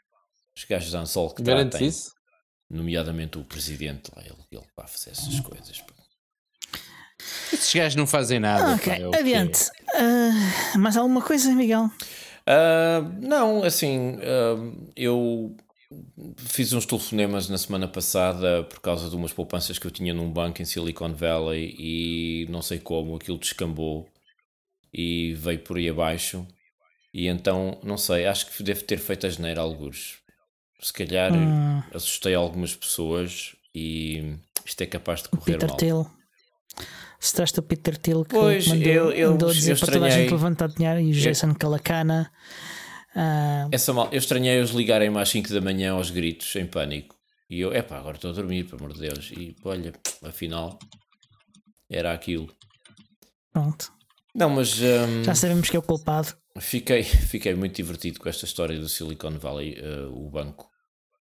Os gajos da Ansol que tratem, isso? nomeadamente o presidente lá, ele, ele vai fazer essas coisas. Esses gajos não fazem nada. Ok, pá, é adiante. Uh, mais alguma coisa, Miguel? Uh, não, assim, uh, eu fiz uns telefonemas na semana passada por causa de umas poupanças que eu tinha num banco em Silicon Valley e não sei como aquilo descambou e veio por aí abaixo. E então, não sei, acho que devo ter feito a geneira alguns. Se calhar hum. assustei algumas pessoas e isto é capaz de correr Peter mal. Thiel. Se traz o Peter Thiel que pois, mandou, eu, eu, mandou dizer eu para toda a gente levantar dinheiro e o Jason Calacana. Uh... Essa mal, eu estranhei os ligarem-me às 5 da manhã aos gritos, em pânico. E eu, epá, agora estou a dormir, pelo amor de Deus. E olha, afinal, era aquilo. Pronto. Não, mas. Um, Já sabemos que é o culpado. Fiquei, fiquei muito divertido com esta história do Silicon Valley, uh, o banco.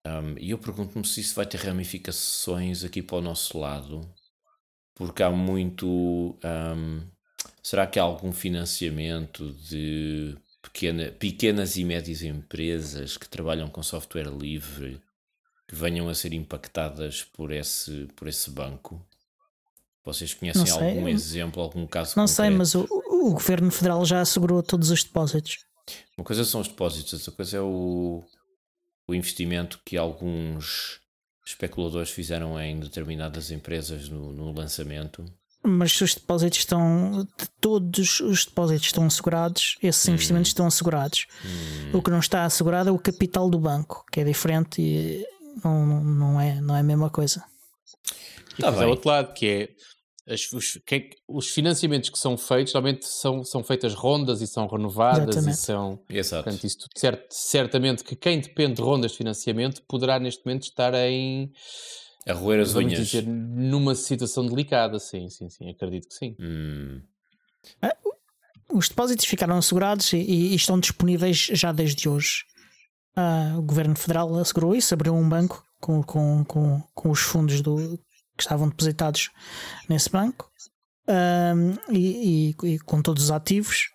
Um, e eu pergunto-me se isso vai ter ramificações aqui para o nosso lado porque há muito. Um, será que há algum financiamento de pequena, pequenas e médias empresas que trabalham com software livre que venham a ser impactadas por esse, por esse banco? Vocês conhecem algum exemplo, algum caso Não concreto? sei, mas o, o Governo Federal já assegurou todos os depósitos. Uma coisa são os depósitos, outra coisa é o, o investimento que alguns especuladores fizeram em determinadas empresas no, no lançamento. Mas os depósitos estão. Todos os depósitos estão assegurados, esses hum. investimentos estão assegurados. Hum. O que não está assegurado é o capital do banco, que é diferente e não, não, é, não é a mesma coisa. E tá depois é outro lado, que é as, os, que, os, financiamentos que são feitos normalmente são, são feitas rondas e são renovadas Exatamente. e são Exato. portanto, isso cert, certamente que quem depende de rondas de financiamento poderá neste momento estar em a roer as unhas dizer, numa situação delicada, sim, sim, sim, acredito que sim. Hum. Ah, os depósitos ficaram assegurados e, e, estão disponíveis já desde hoje. Ah, o Governo Federal assegurou isso, abriu um banco com, com, com, com os fundos do, que estavam depositados nesse banco um, e, e, e, com todos os ativos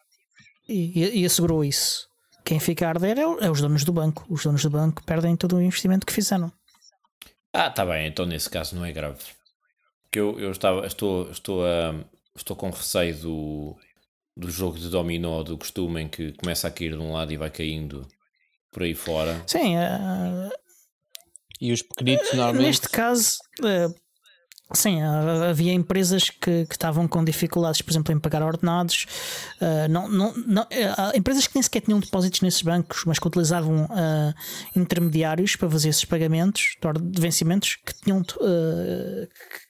e, e, assegurou isso. Quem fica a arder é, é, os donos do banco. Os donos do banco perdem todo o investimento que fizeram. Ah, tá bem, então nesse caso não é grave. Porque eu, eu estava, estou, estou, a, estou com receio do, do jogo de dominó do costume em que começa a cair de um lado e vai caindo por aí fora. Sim, uh, e os pequenitos normalmente. Neste caso, uh, Sim, havia empresas que, que, estavam com dificuldades, por exemplo, em pagar ordenados. Uh, não, não, não, uh, empresas que nem sequer tinham depósitos nesses bancos, mas que utilizavam uh, intermediários para fazer esses pagamentos de vencimentos que tinham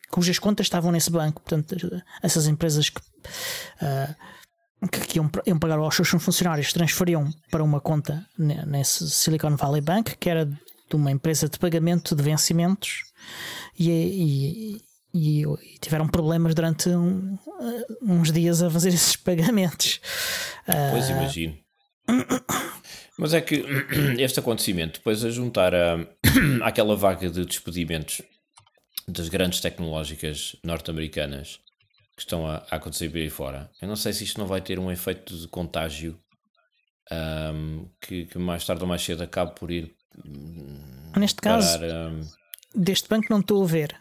cujas contas estavam nesse banco. Portanto, essas empresas que que iam, iam pagar aos seus funcionários transferiam para uma conta nesse Silicon Valley Bank, que era de uma empresa de pagamento de vencimentos, e, e, e, e tiveram problemas durante um, uns dias a fazer esses pagamentos. Pois uh, imagino. Mas é que este acontecimento, depois a juntar a, àquela vaga de despedimentos das grandes tecnológicas norte-americanas que estão a, a, acontecer bem fora, eu não sei se isto não vai ter um efeito de contágio um, que, que, mais tarde ou mais cedo acabe por ir. Neste parar, caso, um... deste banco não estou a ver,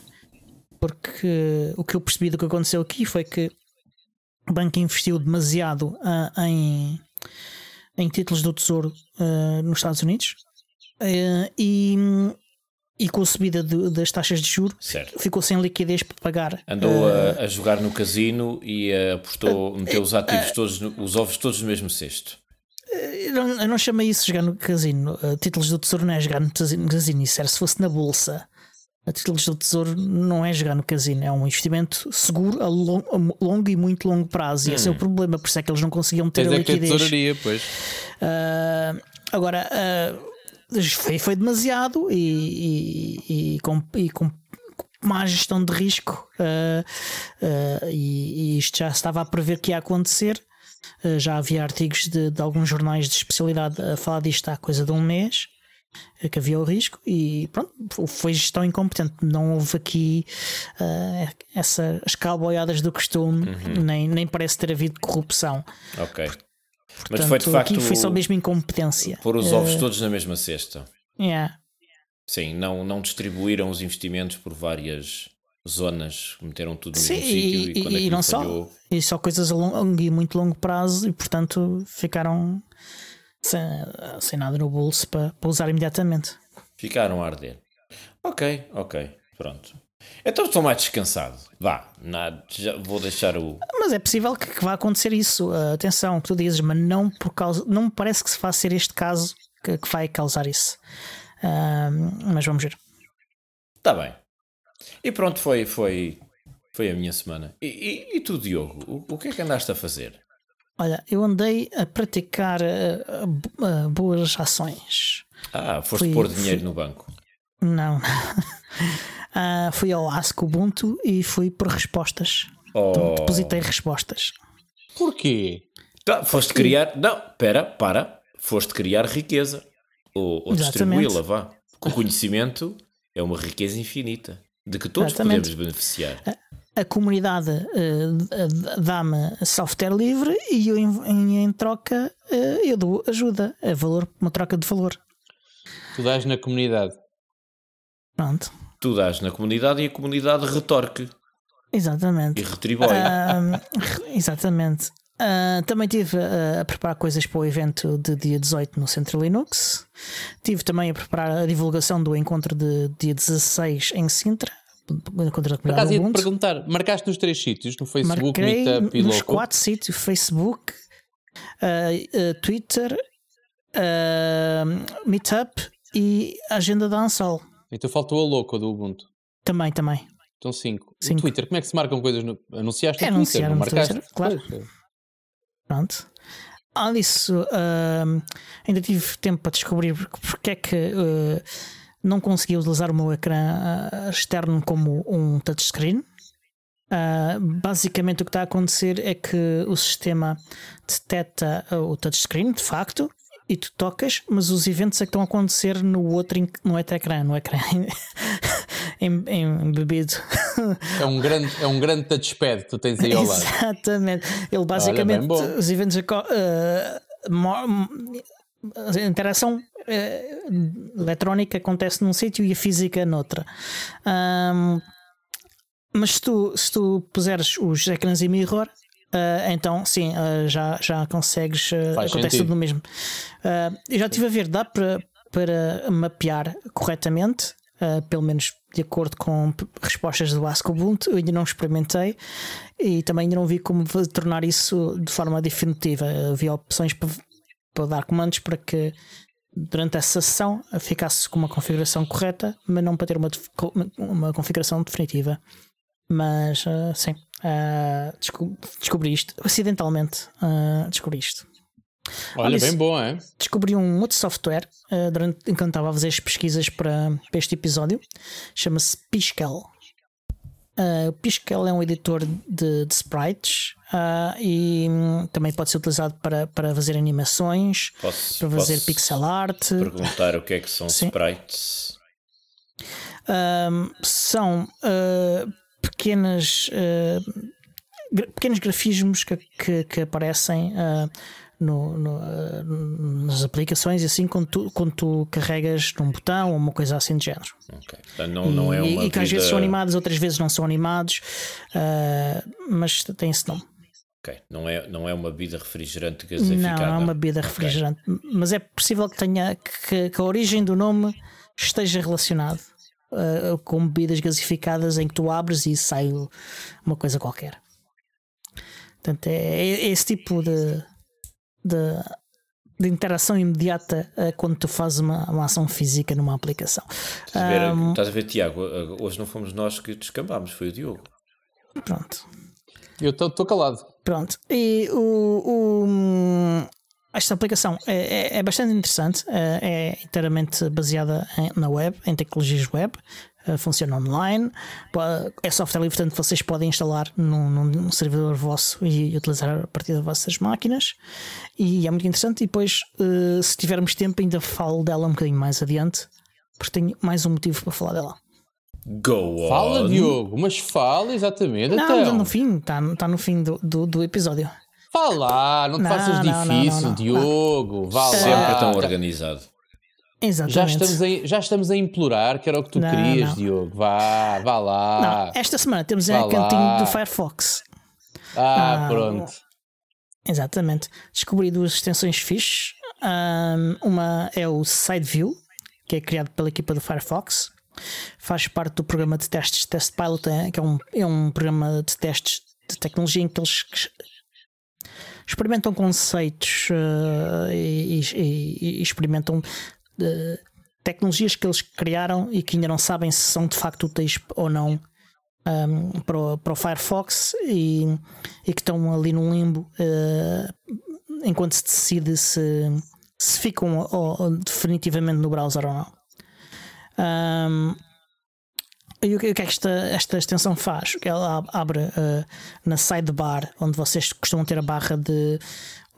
porque o que eu percebi do que aconteceu aqui foi que o banco investiu demasiado uh, em em títulos do Tesouro uh, nos Estados Unidos uh, e, e com a subida de, das taxas de juros ficou sem liquidez para pagar. Andou a, a, jogar no casino e apostou, meteu os ativos todos, os ovos todos no mesmo cesto. Eu não, eu não chamei isso jogar no casino. títulos do Tesouro não é jogar no casino, isso era se fosse na bolsa a títulos do tesouro não é jogar no casino, é um investimento seguro a, long, a longo e muito longo prazo. E esse é o hum. problema, por isso é que eles não conseguiam ter Tens a liquidez. É que tesouraria, pois. Uh, agora, uh, foi, foi demasiado e, e, e, com, e com má gestão de risco, uh, e, e, isto já estava a prever que ia acontecer. já havia artigos de, de alguns jornais de especialidade a falar disto há coisa de um mês. É que havia o risco e pronto, foi gestão incompetente. Não houve aqui uh, essa, as calboiadas do costume, uhum. nem, nem parece ter havido corrupção. Ok. Portanto, Mas foi de facto. Aqui foi só mesmo incompetência. Pôr os ovos uh, todos na mesma cesta. Yeah. Sim, não, não distribuíram os investimentos por várias zonas, meteram tudo no Sim, mesmo sítio e, e, quando e não falhou... só, e só coisas a longo e muito longo prazo e portanto ficaram sem, sem nada no bolso para, para usar imediatamente. Ficaram a arder. Ok, ok, pronto. Então estou mais descansado. Vá, nada, já vou deixar o. Mas é possível que, que vá acontecer isso. Uh, atenção, que tu dizes, mas não por causa. Não me parece que se vá ser este caso que, que vai causar isso. Uh, mas vamos ver. Está bem. E pronto, foi, foi, foi a minha semana. E, e, e tu, Diogo, o, o que é que andaste a fazer? Olha, eu andei a praticar uh, uh, boas ações. Ah, foste fui, pôr dinheiro fui... no banco? Não. uh, fui ao Ask Ubuntu e fui por respostas. Oh. Então, depositei respostas. Porquê? Tá, foste criar. Não, espera, para. Foste criar riqueza. Ou, ou distribuí-la, vá. O conhecimento é uma riqueza infinita de que todos Exatamente. podemos beneficiar a comunidade uh, dá-me software livre e eu, em, em troca, uh, eu dou ajuda, é valor, uma troca de valor. Tu dás na comunidade. Pronto. Tu dás na comunidade e a comunidade retorque. Exatamente. E retribui. Uh, exatamente. Uh, também estive a preparar coisas para o evento de dia 18 no Centro Linux. Tive também a preparar a divulgação do encontro de dia 16 em Sintra contra Por acaso ia-te perguntar, marcaste nos três sítios, no Facebook, Marquei Meetup e nos Loco? quatro sítios, Facebook, uh, uh, Twitter, Meetup e Agenda da Ansol. Então faltou a Loco do Ubuntu. Também, também. Então cinco. cinco. Twitter, como é que se marcam coisas? No... Anunciaste no é, Twitter, não marcaste? Twitter, claro. Pois. Pronto. Além disso, ainda tive tempo para descobrir porque é que não consegui utilizar o meu ecrã uh, externo como um touchscreen. Uh, basicamente, o que está a acontecer é que o sistema detecta o touchscreen, de facto, e tu tocas, mas os eventos é que estão a acontecer no outro, no outro ecrã, no ecrã embebido. É um grande, é um grande touchpad que tu tens aí ao lado. Exatamente. Ele basicamente, Olha, os eventos uh, a interação uh, eletrónica acontece num sítio e a física noutra. Um, mas se tu, se tu puseres os ecrãs em mirror, uh, então sim, uh, já, já consegues. acontece sentido. tudo no mesmo. eu já estive a ver, dá para, para mapear corretamente. pelo menos de acordo com respostas do Ask Ubuntu, eu ainda não experimentei e também ainda não vi como tornar isso de forma definitiva. Havia opções para, para dar comandos para que durante essa sessão ficasse com uma configuração correta, mas não para ter uma, uma configuração definitiva. Mas uh, sim, Uh, desco descobri isto, acidentalmente uh, descobri isto. Olha, bem bom, é? Descobri um outro software uh, durante, enquanto estava a fazer as pesquisas para, para este episódio. Chama-se Piskel. Uh, o Piskel é um editor de, de sprites uh, e um, também pode ser utilizado para, para fazer animações, posso, para fazer pixel art. Perguntar o que é que são Sim. sprites? são uh, pequenas, gra pequenos grafismos que, que, que aparecem no, no, uh, nas aplicações e assim quando tu, quando tu carregas num botão ou uma coisa assim de género. Okay. Então, não, não é e, e que às vezes são animados, outras vezes não são animados, uh, mas tem esse nome. Ok, não é, não é uma bebida refrigerante gasificada. Não, não é uma bebida refrigerante, okay. mas é possível que tenha que, que, a origem do nome esteja relacionado uh, com bebidas gasificadas em que tu abres e sai uma coisa qualquer. Portanto, é, é esse tipo de, de, de interação imediata uh, quando tu fazes uma, uma, ação física numa aplicação. Estás a, ver, um, estás a ver, Tiago? Hoje não fomos nós que descambámos, foi o Diogo. Pronto. Eu estou calado. Pronto. E o, o esta aplicação é, é, é bastante interessante, é, é inteiramente baseada em, na web, em tecnologias web, eh, funciona online, é software livre, portanto vocês podem instalar num, num, servidor vosso e utilizar a partir das vossas máquinas. E é muito interessante. E depois, uh, se tivermos tempo, ainda falo dela um bocadinho mais adiante, porque tenho mais um motivo para falar dela. Go on. Fala, Diogo, mas fala exatamente. Não, então. no fim, está tá no fim do, do, do episódio. Vá não te não, faças não, difícil, não, Diogo. Vá lá. Sempre tão organizado. Exatamente. Já estamos, a, já estamos a implorar, que era o que tu querias, Diogo. Vá, vá lá. esta semana temos a cantinho do Firefox. Ah, ah, pronto. Exatamente. Descobri duas extensões fixes. Um, uma é o SideView, que é criado pela equipa do Firefox. Faz parte do programa de testes Test Pilot, é, que é um, é um programa de testes de tecnologia em que eles experimentam conceitos uh, e, e, e, experimentam uh, tecnologias que eles criaram e que ainda não sabem se são de facto úteis ou não um, para, o, para o Firefox e, e, que estão ali num limbo uh, enquanto se decide se, se ficam ou, ou definitivamente no browser ou não. Um, e o que é que esta, esta extensão faz? Ela abre uh, na sidebar, onde vocês costumam ter a barra de.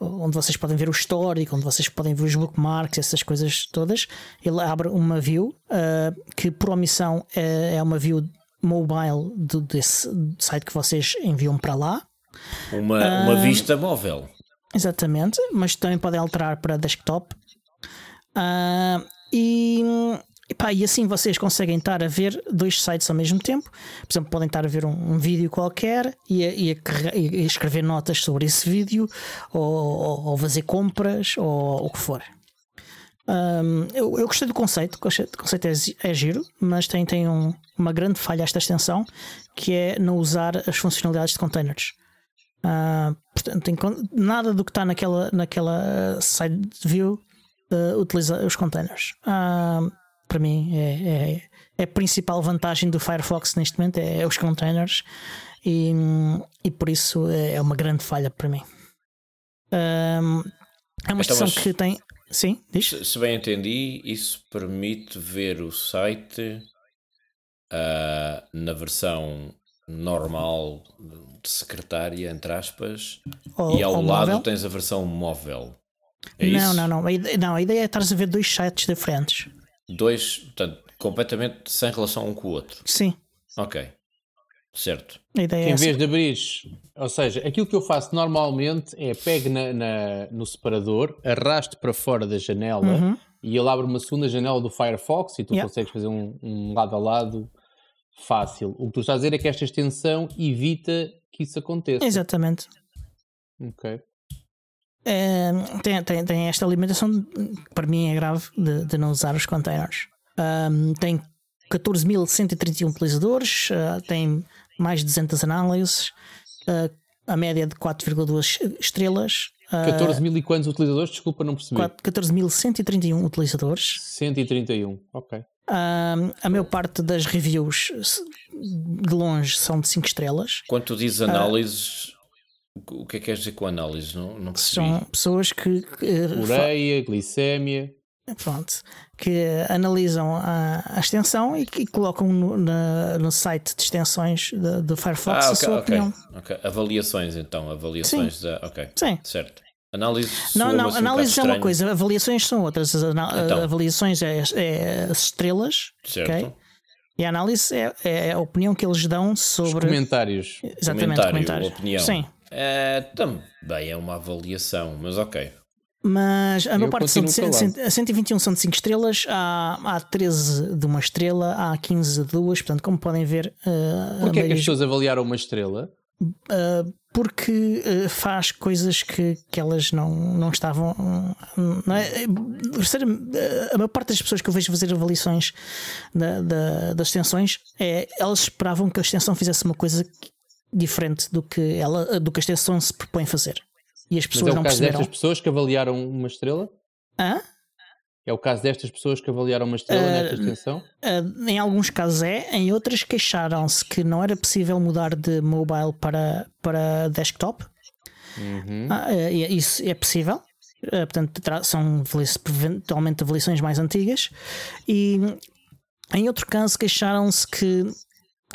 onde vocês podem ver o histórico, onde vocês podem ver os bookmarks, essas coisas todas. Ele abre uma view uh, que, por omissão, é, é uma view mobile do, desse site que vocês enviam para lá. Uma, uma uh, vista móvel. Exatamente, mas também podem alterar para desktop. Uh, e Epá, e assim vocês conseguem estar a ver dois sites ao mesmo tempo. Por exemplo, podem estar a ver um, um vídeo qualquer e a, e, a, e escrever notas sobre esse vídeo, ou, ou, ou fazer compras, ou o que for. Um, eu, eu, gostei do conceito, o conceito é, é giro, mas tem, tem um, uma grande falha esta extensão que é não usar as funcionalidades de containers. Uh, portanto, nada do que está naquela, naquela side view uh, utiliza os containers. Uh, para mim é, é, é, a principal vantagem do Firefox neste momento é, é os containers e, e por isso é, é uma grande falha para mim. Um, é uma então, que tem. Sim, diz? Se, se, bem entendi, isso permite ver o site uh, na versão normal de secretária, entre aspas, ou, e ao lado móvel? tens a versão móvel. É não, não, não, não. A ideia é estar a ver dois sites diferentes dois, portanto, completamente sem relação um com o outro. Sim. Ok. Certo. A ideia é em vez essa. de abrir, ou seja, aquilo que eu faço normalmente é pego na, na no separador, arrasto para fora da janela uhum. e ele abre uma segunda janela do Firefox e tu yeah. consegues fazer um, um, lado a lado fácil. O que tu estás a dizer é que esta extensão evita que isso aconteça. Exatamente. Ok. É, tem, tem, tem, esta limitação, que para mim é grave, de, de não usar os containers. Um, tem 14.131 utilizadores, uh, tem mais de 200 análises, uh, a média de 4,2 estrelas. Uh, 14 mil e quantos utilizadores? Desculpa, não percebi. 14.131 utilizadores. 131, ok. a maior parte das reviews de longe são de 5 estrelas. Quando tu dizes análises, uh, o que é que queres dizer com análises? Não, não são pessoas que. Uh, Ureia, glicémia. Pronto, que analisam a, a extensão e, e colocam no, na, no site de extensões do Firefox ah, okay, a sua okay, opinião. Okay. Avaliações, então, avaliações Sim. da. Ok, Sim. certo. Análise não, não, análise um é uma coisa, avaliações são outras. As então. avaliações é, é as estrelas. Certo. Okay? E a análise é, é, a opinião que eles dão sobre. Os comentários. Exatamente, Comentário, comentários. Opinião. Sim. É, também é uma avaliação, mas ok. Mas a maior parte são de 121 são de 5 estrelas, há, há 13 de uma estrela, há 15 de duas, portanto, como podem ver. Uh, Porquê é que as pessoas avaliaram uma estrela? Uh, porque uh, faz coisas que, que elas não, não estavam. Não é? A maior parte das pessoas que eu vejo fazer avaliações da, da, das extensões é elas esperavam que a extensão fizesse uma coisa diferente do que, ela, do que a extensão se propõe fazer. E as pessoas Mas é o não caso perceberam. destas pessoas que avaliaram uma estrela? Hã? É o caso destas pessoas que avaliaram uma estrela uh, nesta extensão? Uh, em alguns casos é, em outras queixaram-se que não era possível mudar de mobile para, para desktop. Uhum. Uh, isso é possível. portanto, são eventualmente avaliações mais antigas. E em outro caso queixaram-se que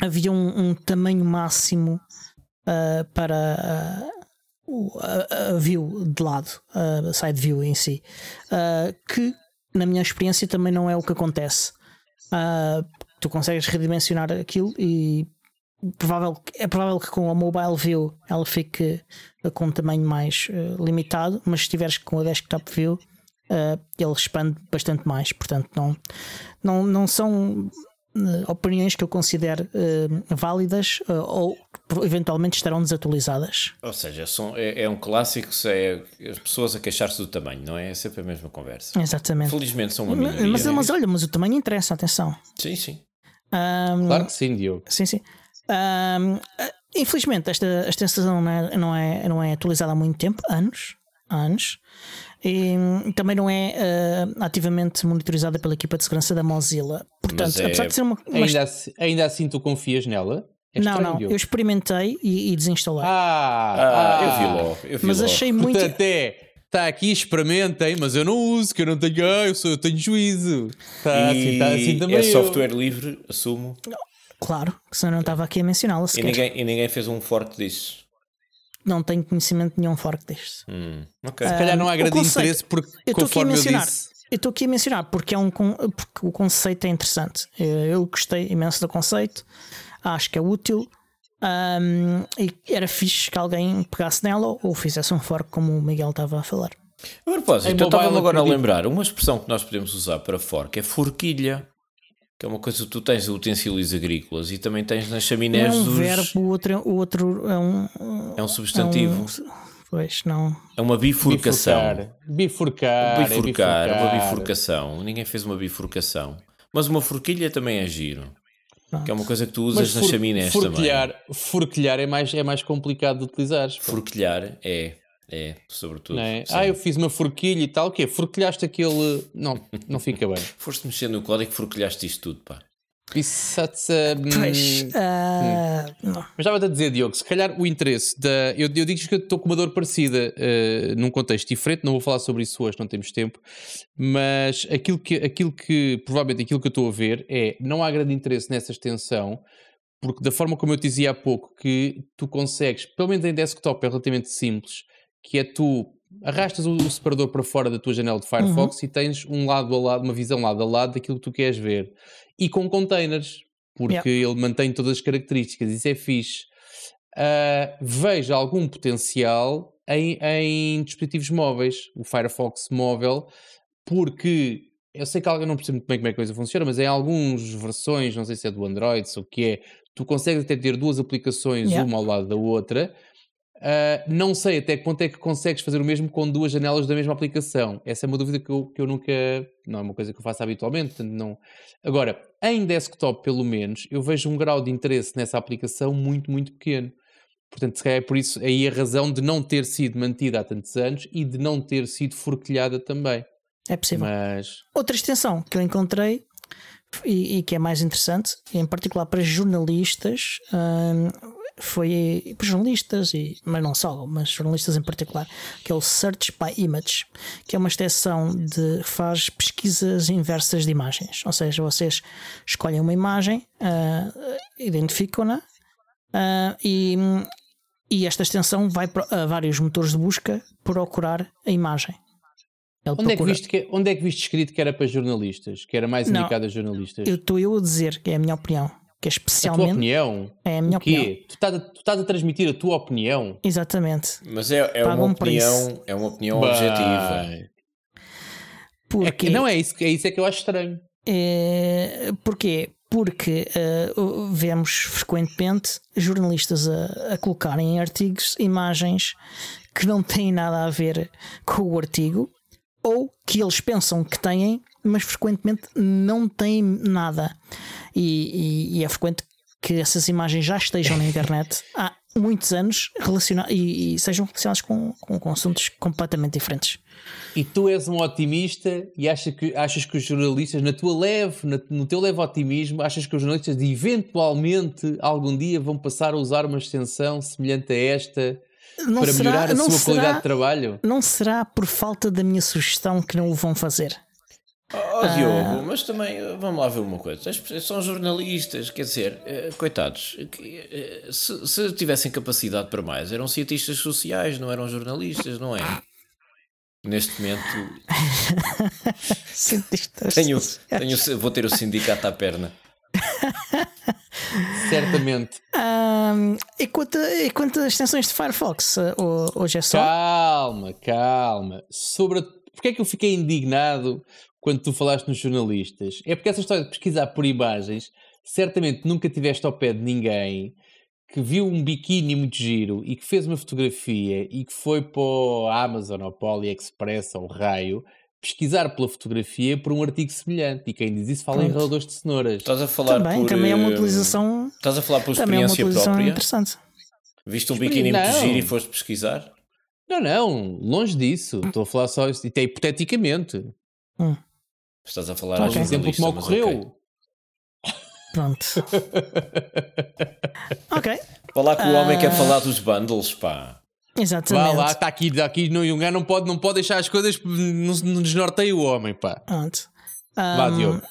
havia um, um tamanho máximo para a, a, view de lado, a side view em si, que na minha experiência, também não é o que acontece. Uh, tu consegues redimensionar aquilo e provável, é provável que com a mobile view ela fique com um tamanho mais uh, limitado, mas se estiveres com a desktop view uh, ele expande bastante mais. Portanto, não, não, não são uh, opiniões que eu considero válidas ou eventualmente estarão desatualizadas. Ou seja, são, é, é, um clássico, é as pessoas a queixar-se do tamanho, não é? É sempre a mesma conversa. Exatamente. Felizmente são uma minoria. Mas, mas, mas olha, mas o tamanho interessa, atenção. Sim, sim. Um, claro que sim, Diogo. Sim, sim. Um, infelizmente, esta extensão não é, não, é, não é atualizada há muito tempo anos. Anos. E também não é uh, ativamente monitorizada pela equipa de segurança da Mozilla. Portanto, é... apesar de ser uma. uma... Ainda, assim, ainda assim, tu confias nela? É não, não, eu experimentei e, e desinstalei. Ah, ah, ah, eu vi logo. Eu vi mas logo. achei muito. Portanto, é. Está aqui, experimentem, mas eu não uso, que eu não tenho. Ah, eu, sou, eu tenho juízo. Está assim, tá assim também. É software livre, assumo. Claro, que senão não estava aqui a mencioná-la. E ninguém, e ninguém fez um fork disso. Não tenho conhecimento nenhum fork deste. Hum, okay. Se calhar não há grande conceito, interesse, porque eu conforme eu disse. Eu estou aqui a mencionar porque, é um, porque o conceito é interessante. Eu gostei imenso do conceito acho que é útil. Um, e era fixe que alguém pegasse nela ou fizesse um fork como o Miguel estava a falar. A propósito, eu estava-me agora a lembrar, uma expressão que nós podemos usar para fork é forquilha, que é uma coisa que tu tens de utensílios agrícolas e também tens nas chaminés é um dos... verbo, o outro, o outro é um... É um substantivo. É um, pois, não... É uma bifurcação. Bifurcar. Bifurcar. Bifurcar, é uma bifurcação. Ninguém fez uma bifurcação. Mas uma forquilha também é giro. Pronto. Que é uma coisa que tu usas nas chaminés forquilhar, também. Forquilhar é mais, é mais complicado de utilizar. Forquilhar é, é, sobretudo. É? Ah, eu fiz uma forquilha e tal, o quê? Forquilhaste aquele. Não, não fica bem. Foste mexer no código e forquilhaste isto tudo, pá. Isso, pois, uh, Mas estava a dizer, Diogo, se calhar o interesse da. Eu, eu digo que estou com uma dor parecida uh, num contexto diferente, não vou falar sobre isso hoje, não temos tempo, mas aquilo que, aquilo que provavelmente aquilo que eu estou a ver é não há grande interesse nessa extensão, porque da forma como eu te dizia há pouco, que tu consegues, pelo menos em desktop é relativamente simples, que é tu arrastas o, o separador para fora da tua janela de Firefox uhum. e tens um lado a lado, uma visão lado a lado daquilo que tu queres ver e com containers, porque yeah. ele mantém todas as características, isso é fixe. Uh, vejo algum potencial em, em, dispositivos móveis, o Firefox móvel, porque eu sei que alguém não percebe muito bem como é que a coisa funciona, mas em algumas versões, não sei se é do Android, ou o que é, tu consegues até ter duas aplicações, yeah. uma ao lado da outra, Uh, não sei até que ponto é que consegues fazer o mesmo com duas janelas da mesma aplicação. Essa é uma dúvida que eu, que eu nunca. Não é uma coisa que eu faço habitualmente. Não. Agora, em desktop, pelo menos, eu vejo um grau de interesse nessa aplicação muito, muito pequeno. Portanto, se calhar é por isso aí a razão de não ter sido mantida há tantos anos e de não ter sido forquilhada também. É possível. Mas... Outra extensão que eu encontrei e, e, que é mais interessante, em particular para jornalistas, um, foi para jornalistas, e, mas não só, mas jornalistas em particular, que é o Search by Image, que é uma extensão de faz pesquisas inversas de imagens. Ou seja, vocês escolhem uma imagem, uh, identificam-na uh, e, e esta extensão vai a vários motores de busca procurar a imagem. Onde é, que viste que, onde é que viste escrito que era para jornalistas? Que era mais indicado a jornalistas? Eu estou eu a dizer que é a minha opinião. Que é especialmente. A tua opinião? É a minha o quê? opinião. Tu estás, a, tu estás a transmitir a tua opinião? Exatamente. Mas é, é uma opinião, é uma opinião objetiva. Porque... É que não é isso, é isso é que eu acho estranho. É, porquê? Porque uh, vemos frequentemente jornalistas a, a colocarem em artigos imagens que não têm nada a ver com o artigo ou que eles pensam que têm, mas frequentemente não têm nada. E, e, e é frequente que essas imagens já estejam na internet há muitos anos e, e, sejam relacionadas com, com, com, assuntos completamente diferentes. E tu és um otimista e achas que, achas que os jornalistas, na tua leve, na, no teu leve otimismo, achas que os jornalistas eventualmente algum dia vão passar a usar uma extensão semelhante a esta não para será, melhorar a sua será, qualidade de trabalho? Não será por falta da minha sugestão que não o vão fazer? Oh, Diogo, mas também vamos lá ver uma coisa. São jornalistas, quer dizer, eh, coitados, eh, se, se tivessem capacidade para mais, eram cientistas sociais, não eram jornalistas, não é? Neste momento cientistas tenho, tenho, vou ter o sindicato à perna. Certamente. Um, e, quanto, e quanto às extensões de Firefox, hoje é só? Calma, calma. Sobre a... Porquê é que eu fiquei indignado quando tu falaste nos jornalistas? É porque essa história de pesquisar por imagens, certamente nunca tiveste ao pé de ninguém que viu um biquíni muito giro e que fez uma fotografia e que foi para o Amazon ou para o AliExpress ou o Raio pesquisar pela fotografia por um artigo semelhante. E quem diz isso fala Pronto. em raladores de cenouras. Estás a falar também, por, também é uma utilização. Estás a falar por experiência é uma própria. interessante. Viste um biquíni muito giro e foste pesquisar? Não, não, longe disso. Estou a falar só isso, até hipoteticamente. Hum. Estás a falar okay. exemplo que me ocorreu. Okay. Pronto. ok. Falar com o homem uh... quer falar dos bundles, pá. Exatamente. Vá lá, está aqui, tá aqui no Yungan, não pode, não pode deixar as coisas, não, não desnorteia o homem, pá. Pronto. Um, Vá, Diogo.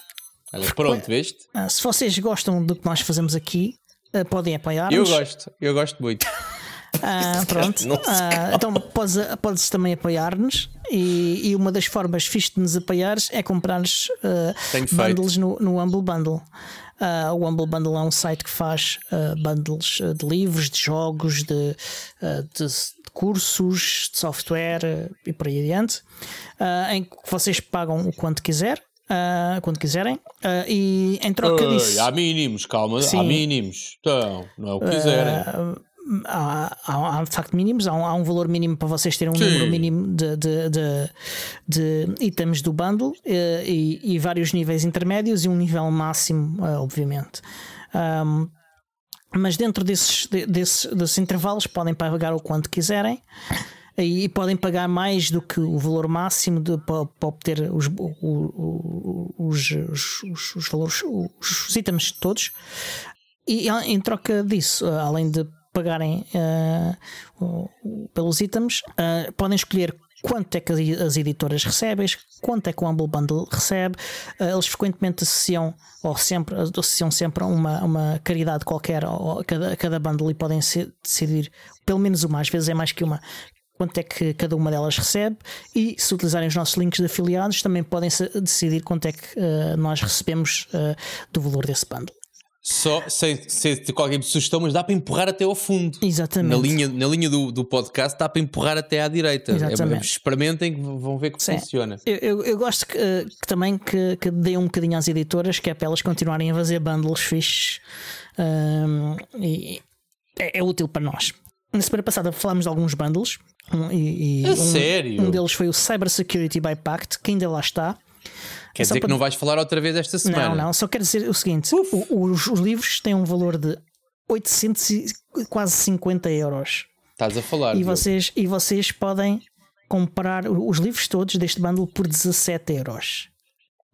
Olha, pronto, veste? Uh, se vocês gostam do que nós fazemos aqui, uh, podem apoiar-nos. Eu gosto, eu gosto muito. Uh, pronto, uh, então podes, podes também apoiar-nos e, e, uma das formas fixe de nos apoiares é comprar-nos uh, bundles no, no Humble Bundle. Uh, o Humble Bundle é um site que faz uh, bundles de livros, de jogos, de, de, de cursos, de software e por aí adiante, em que vocês pagam o quanto quiser. Uh, quando quiserem, uh, e em troca Ei, disso. Há mínimos, calma, Sim. há mínimos. Então, não é o que quiserem. Uh, há, há, há, de facto mínimos, há um, há um, valor mínimo para vocês terem um Sim. número mínimo de, de, de, de, itens do bundle eh, e, e, vários níveis intermédios e um nível máximo, eh, obviamente. Um, mas dentro desses, desses, desses intervalos podem pagar o quanto quiserem e podem pagar mais do que o valor máximo de, para, para obter os, os, os, os, valores, os itens todos. E em troca disso, além de pagarem uh, pelos itens, uh, podem escolher quanto é que as editoras recebem, quanto é que o Humble Bundle recebe. Uh, eles frequentemente associam, ou sempre, associam sempre uma, uma caridade qualquer a cada, cada bundle e podem decidir, pelo menos uma, às vezes é mais que uma, quanto é que cada uma delas recebe e se utilizarem os nossos links de afiliados também podem decidir quanto é que uh, nós recebemos uh, do valor desse bundle. Só sem, sem ter qualquer sugestão, mas dá para empurrar até ao fundo. Exatamente. Na linha, na linha do, do podcast dá para empurrar até à direita. É, Exatamente. É, experimentem que vão ver que Sim. funciona. Eu, eu, eu gosto que, que, também que, que dê um bocadinho às editoras, que é para elas continuarem a fazer bundles fixes. Um, e é, é, útil para nós. Na semana passada falámos de alguns bundles. Um, e, e um, sério? Um deles foi o Cyber Security by Pact, que ainda lá está. Quer é dizer que para... não vais falar outra vez esta semana? Não, não, só quero dizer o seguinte: os, os, livros têm um valor de 800 e quase 50 euros. Estás a falar. E vocês, e vocês podem comprar os livros todos deste bundle por 17 euros.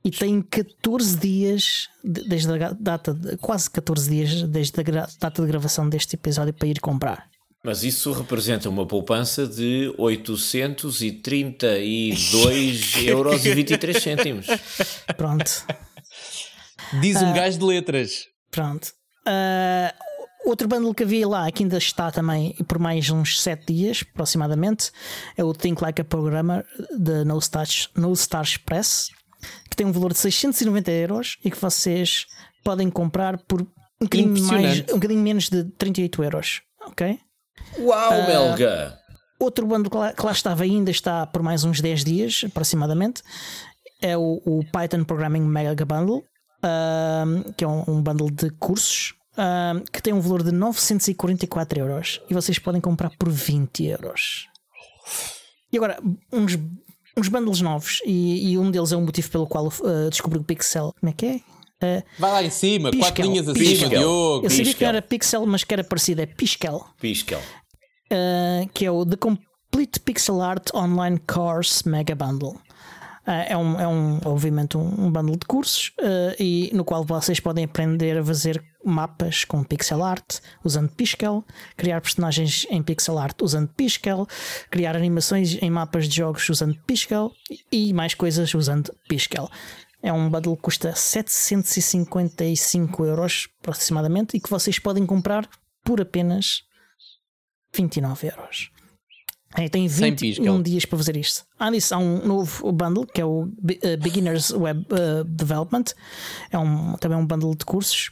e tem 14 dias, desde a data, quase 14 dias desde a data de gravação deste episódio para ir comprar. Mas isso representa uma poupança de 832 euros e 23 cêntimos. Pronto. Diz um uh, gajo de letras. Pronto. Uh, outro bundle que havia lá, que ainda está também por mais uns 7 dias, aproximadamente, é o Think Like a Programmer da No Stars, no Stars Press, que tem um valor de 690 euros e que vocês podem comprar por um bocadinho, mais, um bocadinho menos de 38 euros. Ok? Uau, uh, Melga! Outro bundle que lá, que lá, estava ainda está por mais uns 10 dias, aproximadamente. É o, o Python Programming Mega Bundle, uh, que é um, um, bundle de cursos. Uh, que tem um valor de 944 euros e vocês podem comprar por 20 euros. E agora, uns, uns bundles novos, e, e um deles é um motivo pelo qual uh, descobri o Pixel. Como é que é? Uh, Vai lá em cima, Piskel. quatro linhas acima, Piskel. Diogo. Eu sabia Piskel. que era Pixel, mas que era parecido, é Piskel. Piskel. Uh, que é o The Complete Pixel Art Online Course Mega Bundle. Uh, é, um, é um, obviamente, um, um bundle de cursos uh, e no qual vocês podem aprender a fazer mapas com pixel art usando Piskel, criar personagens em pixel art usando Piskel, criar animações em mapas de jogos usando Piskel e mais coisas usando Piskel. É um bundle que custa 755 euros aproximadamente e que vocês podem comprar por apenas 29 euros. É, tem 21 dias para fazer isto. Há disso, há um novo bundle que é o uh, Beginners Web uh, Development. É um, também um bundle de cursos.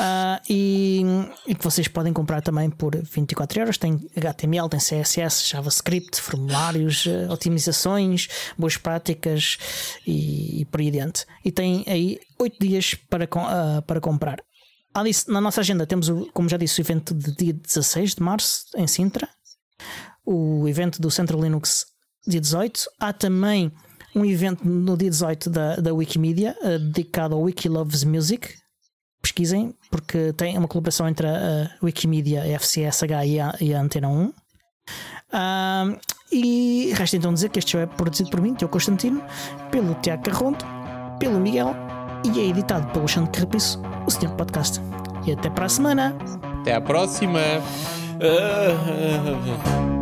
Uh, e, e, que vocês podem comprar também por 24 euros. Tem HTML, tem CSS, JavaScript, formulários, uh, otimizações, boas práticas e, e por aí adiante. E tem aí 8 dias para, uh, para comprar. Alice, na nossa agenda temos, o, como já disse, o evento de dia 16 de março em Sintra, o evento do Central Linux dia 18. Há também um evento no dia 18 da, da Wikimedia dedicado ao Wiki Loves Music, pesquisem, porque tem uma colaboração entre a, Wikimedia, a FCSH e a, e a Antena 1. e resta então dizer que este show é produzido por mim, Teo Constantino, pelo Tiago Carronto, pelo Miguel e é editado pelo Xande Carrapiço, o Senhor Podcast. E até para a semana! Até à próxima!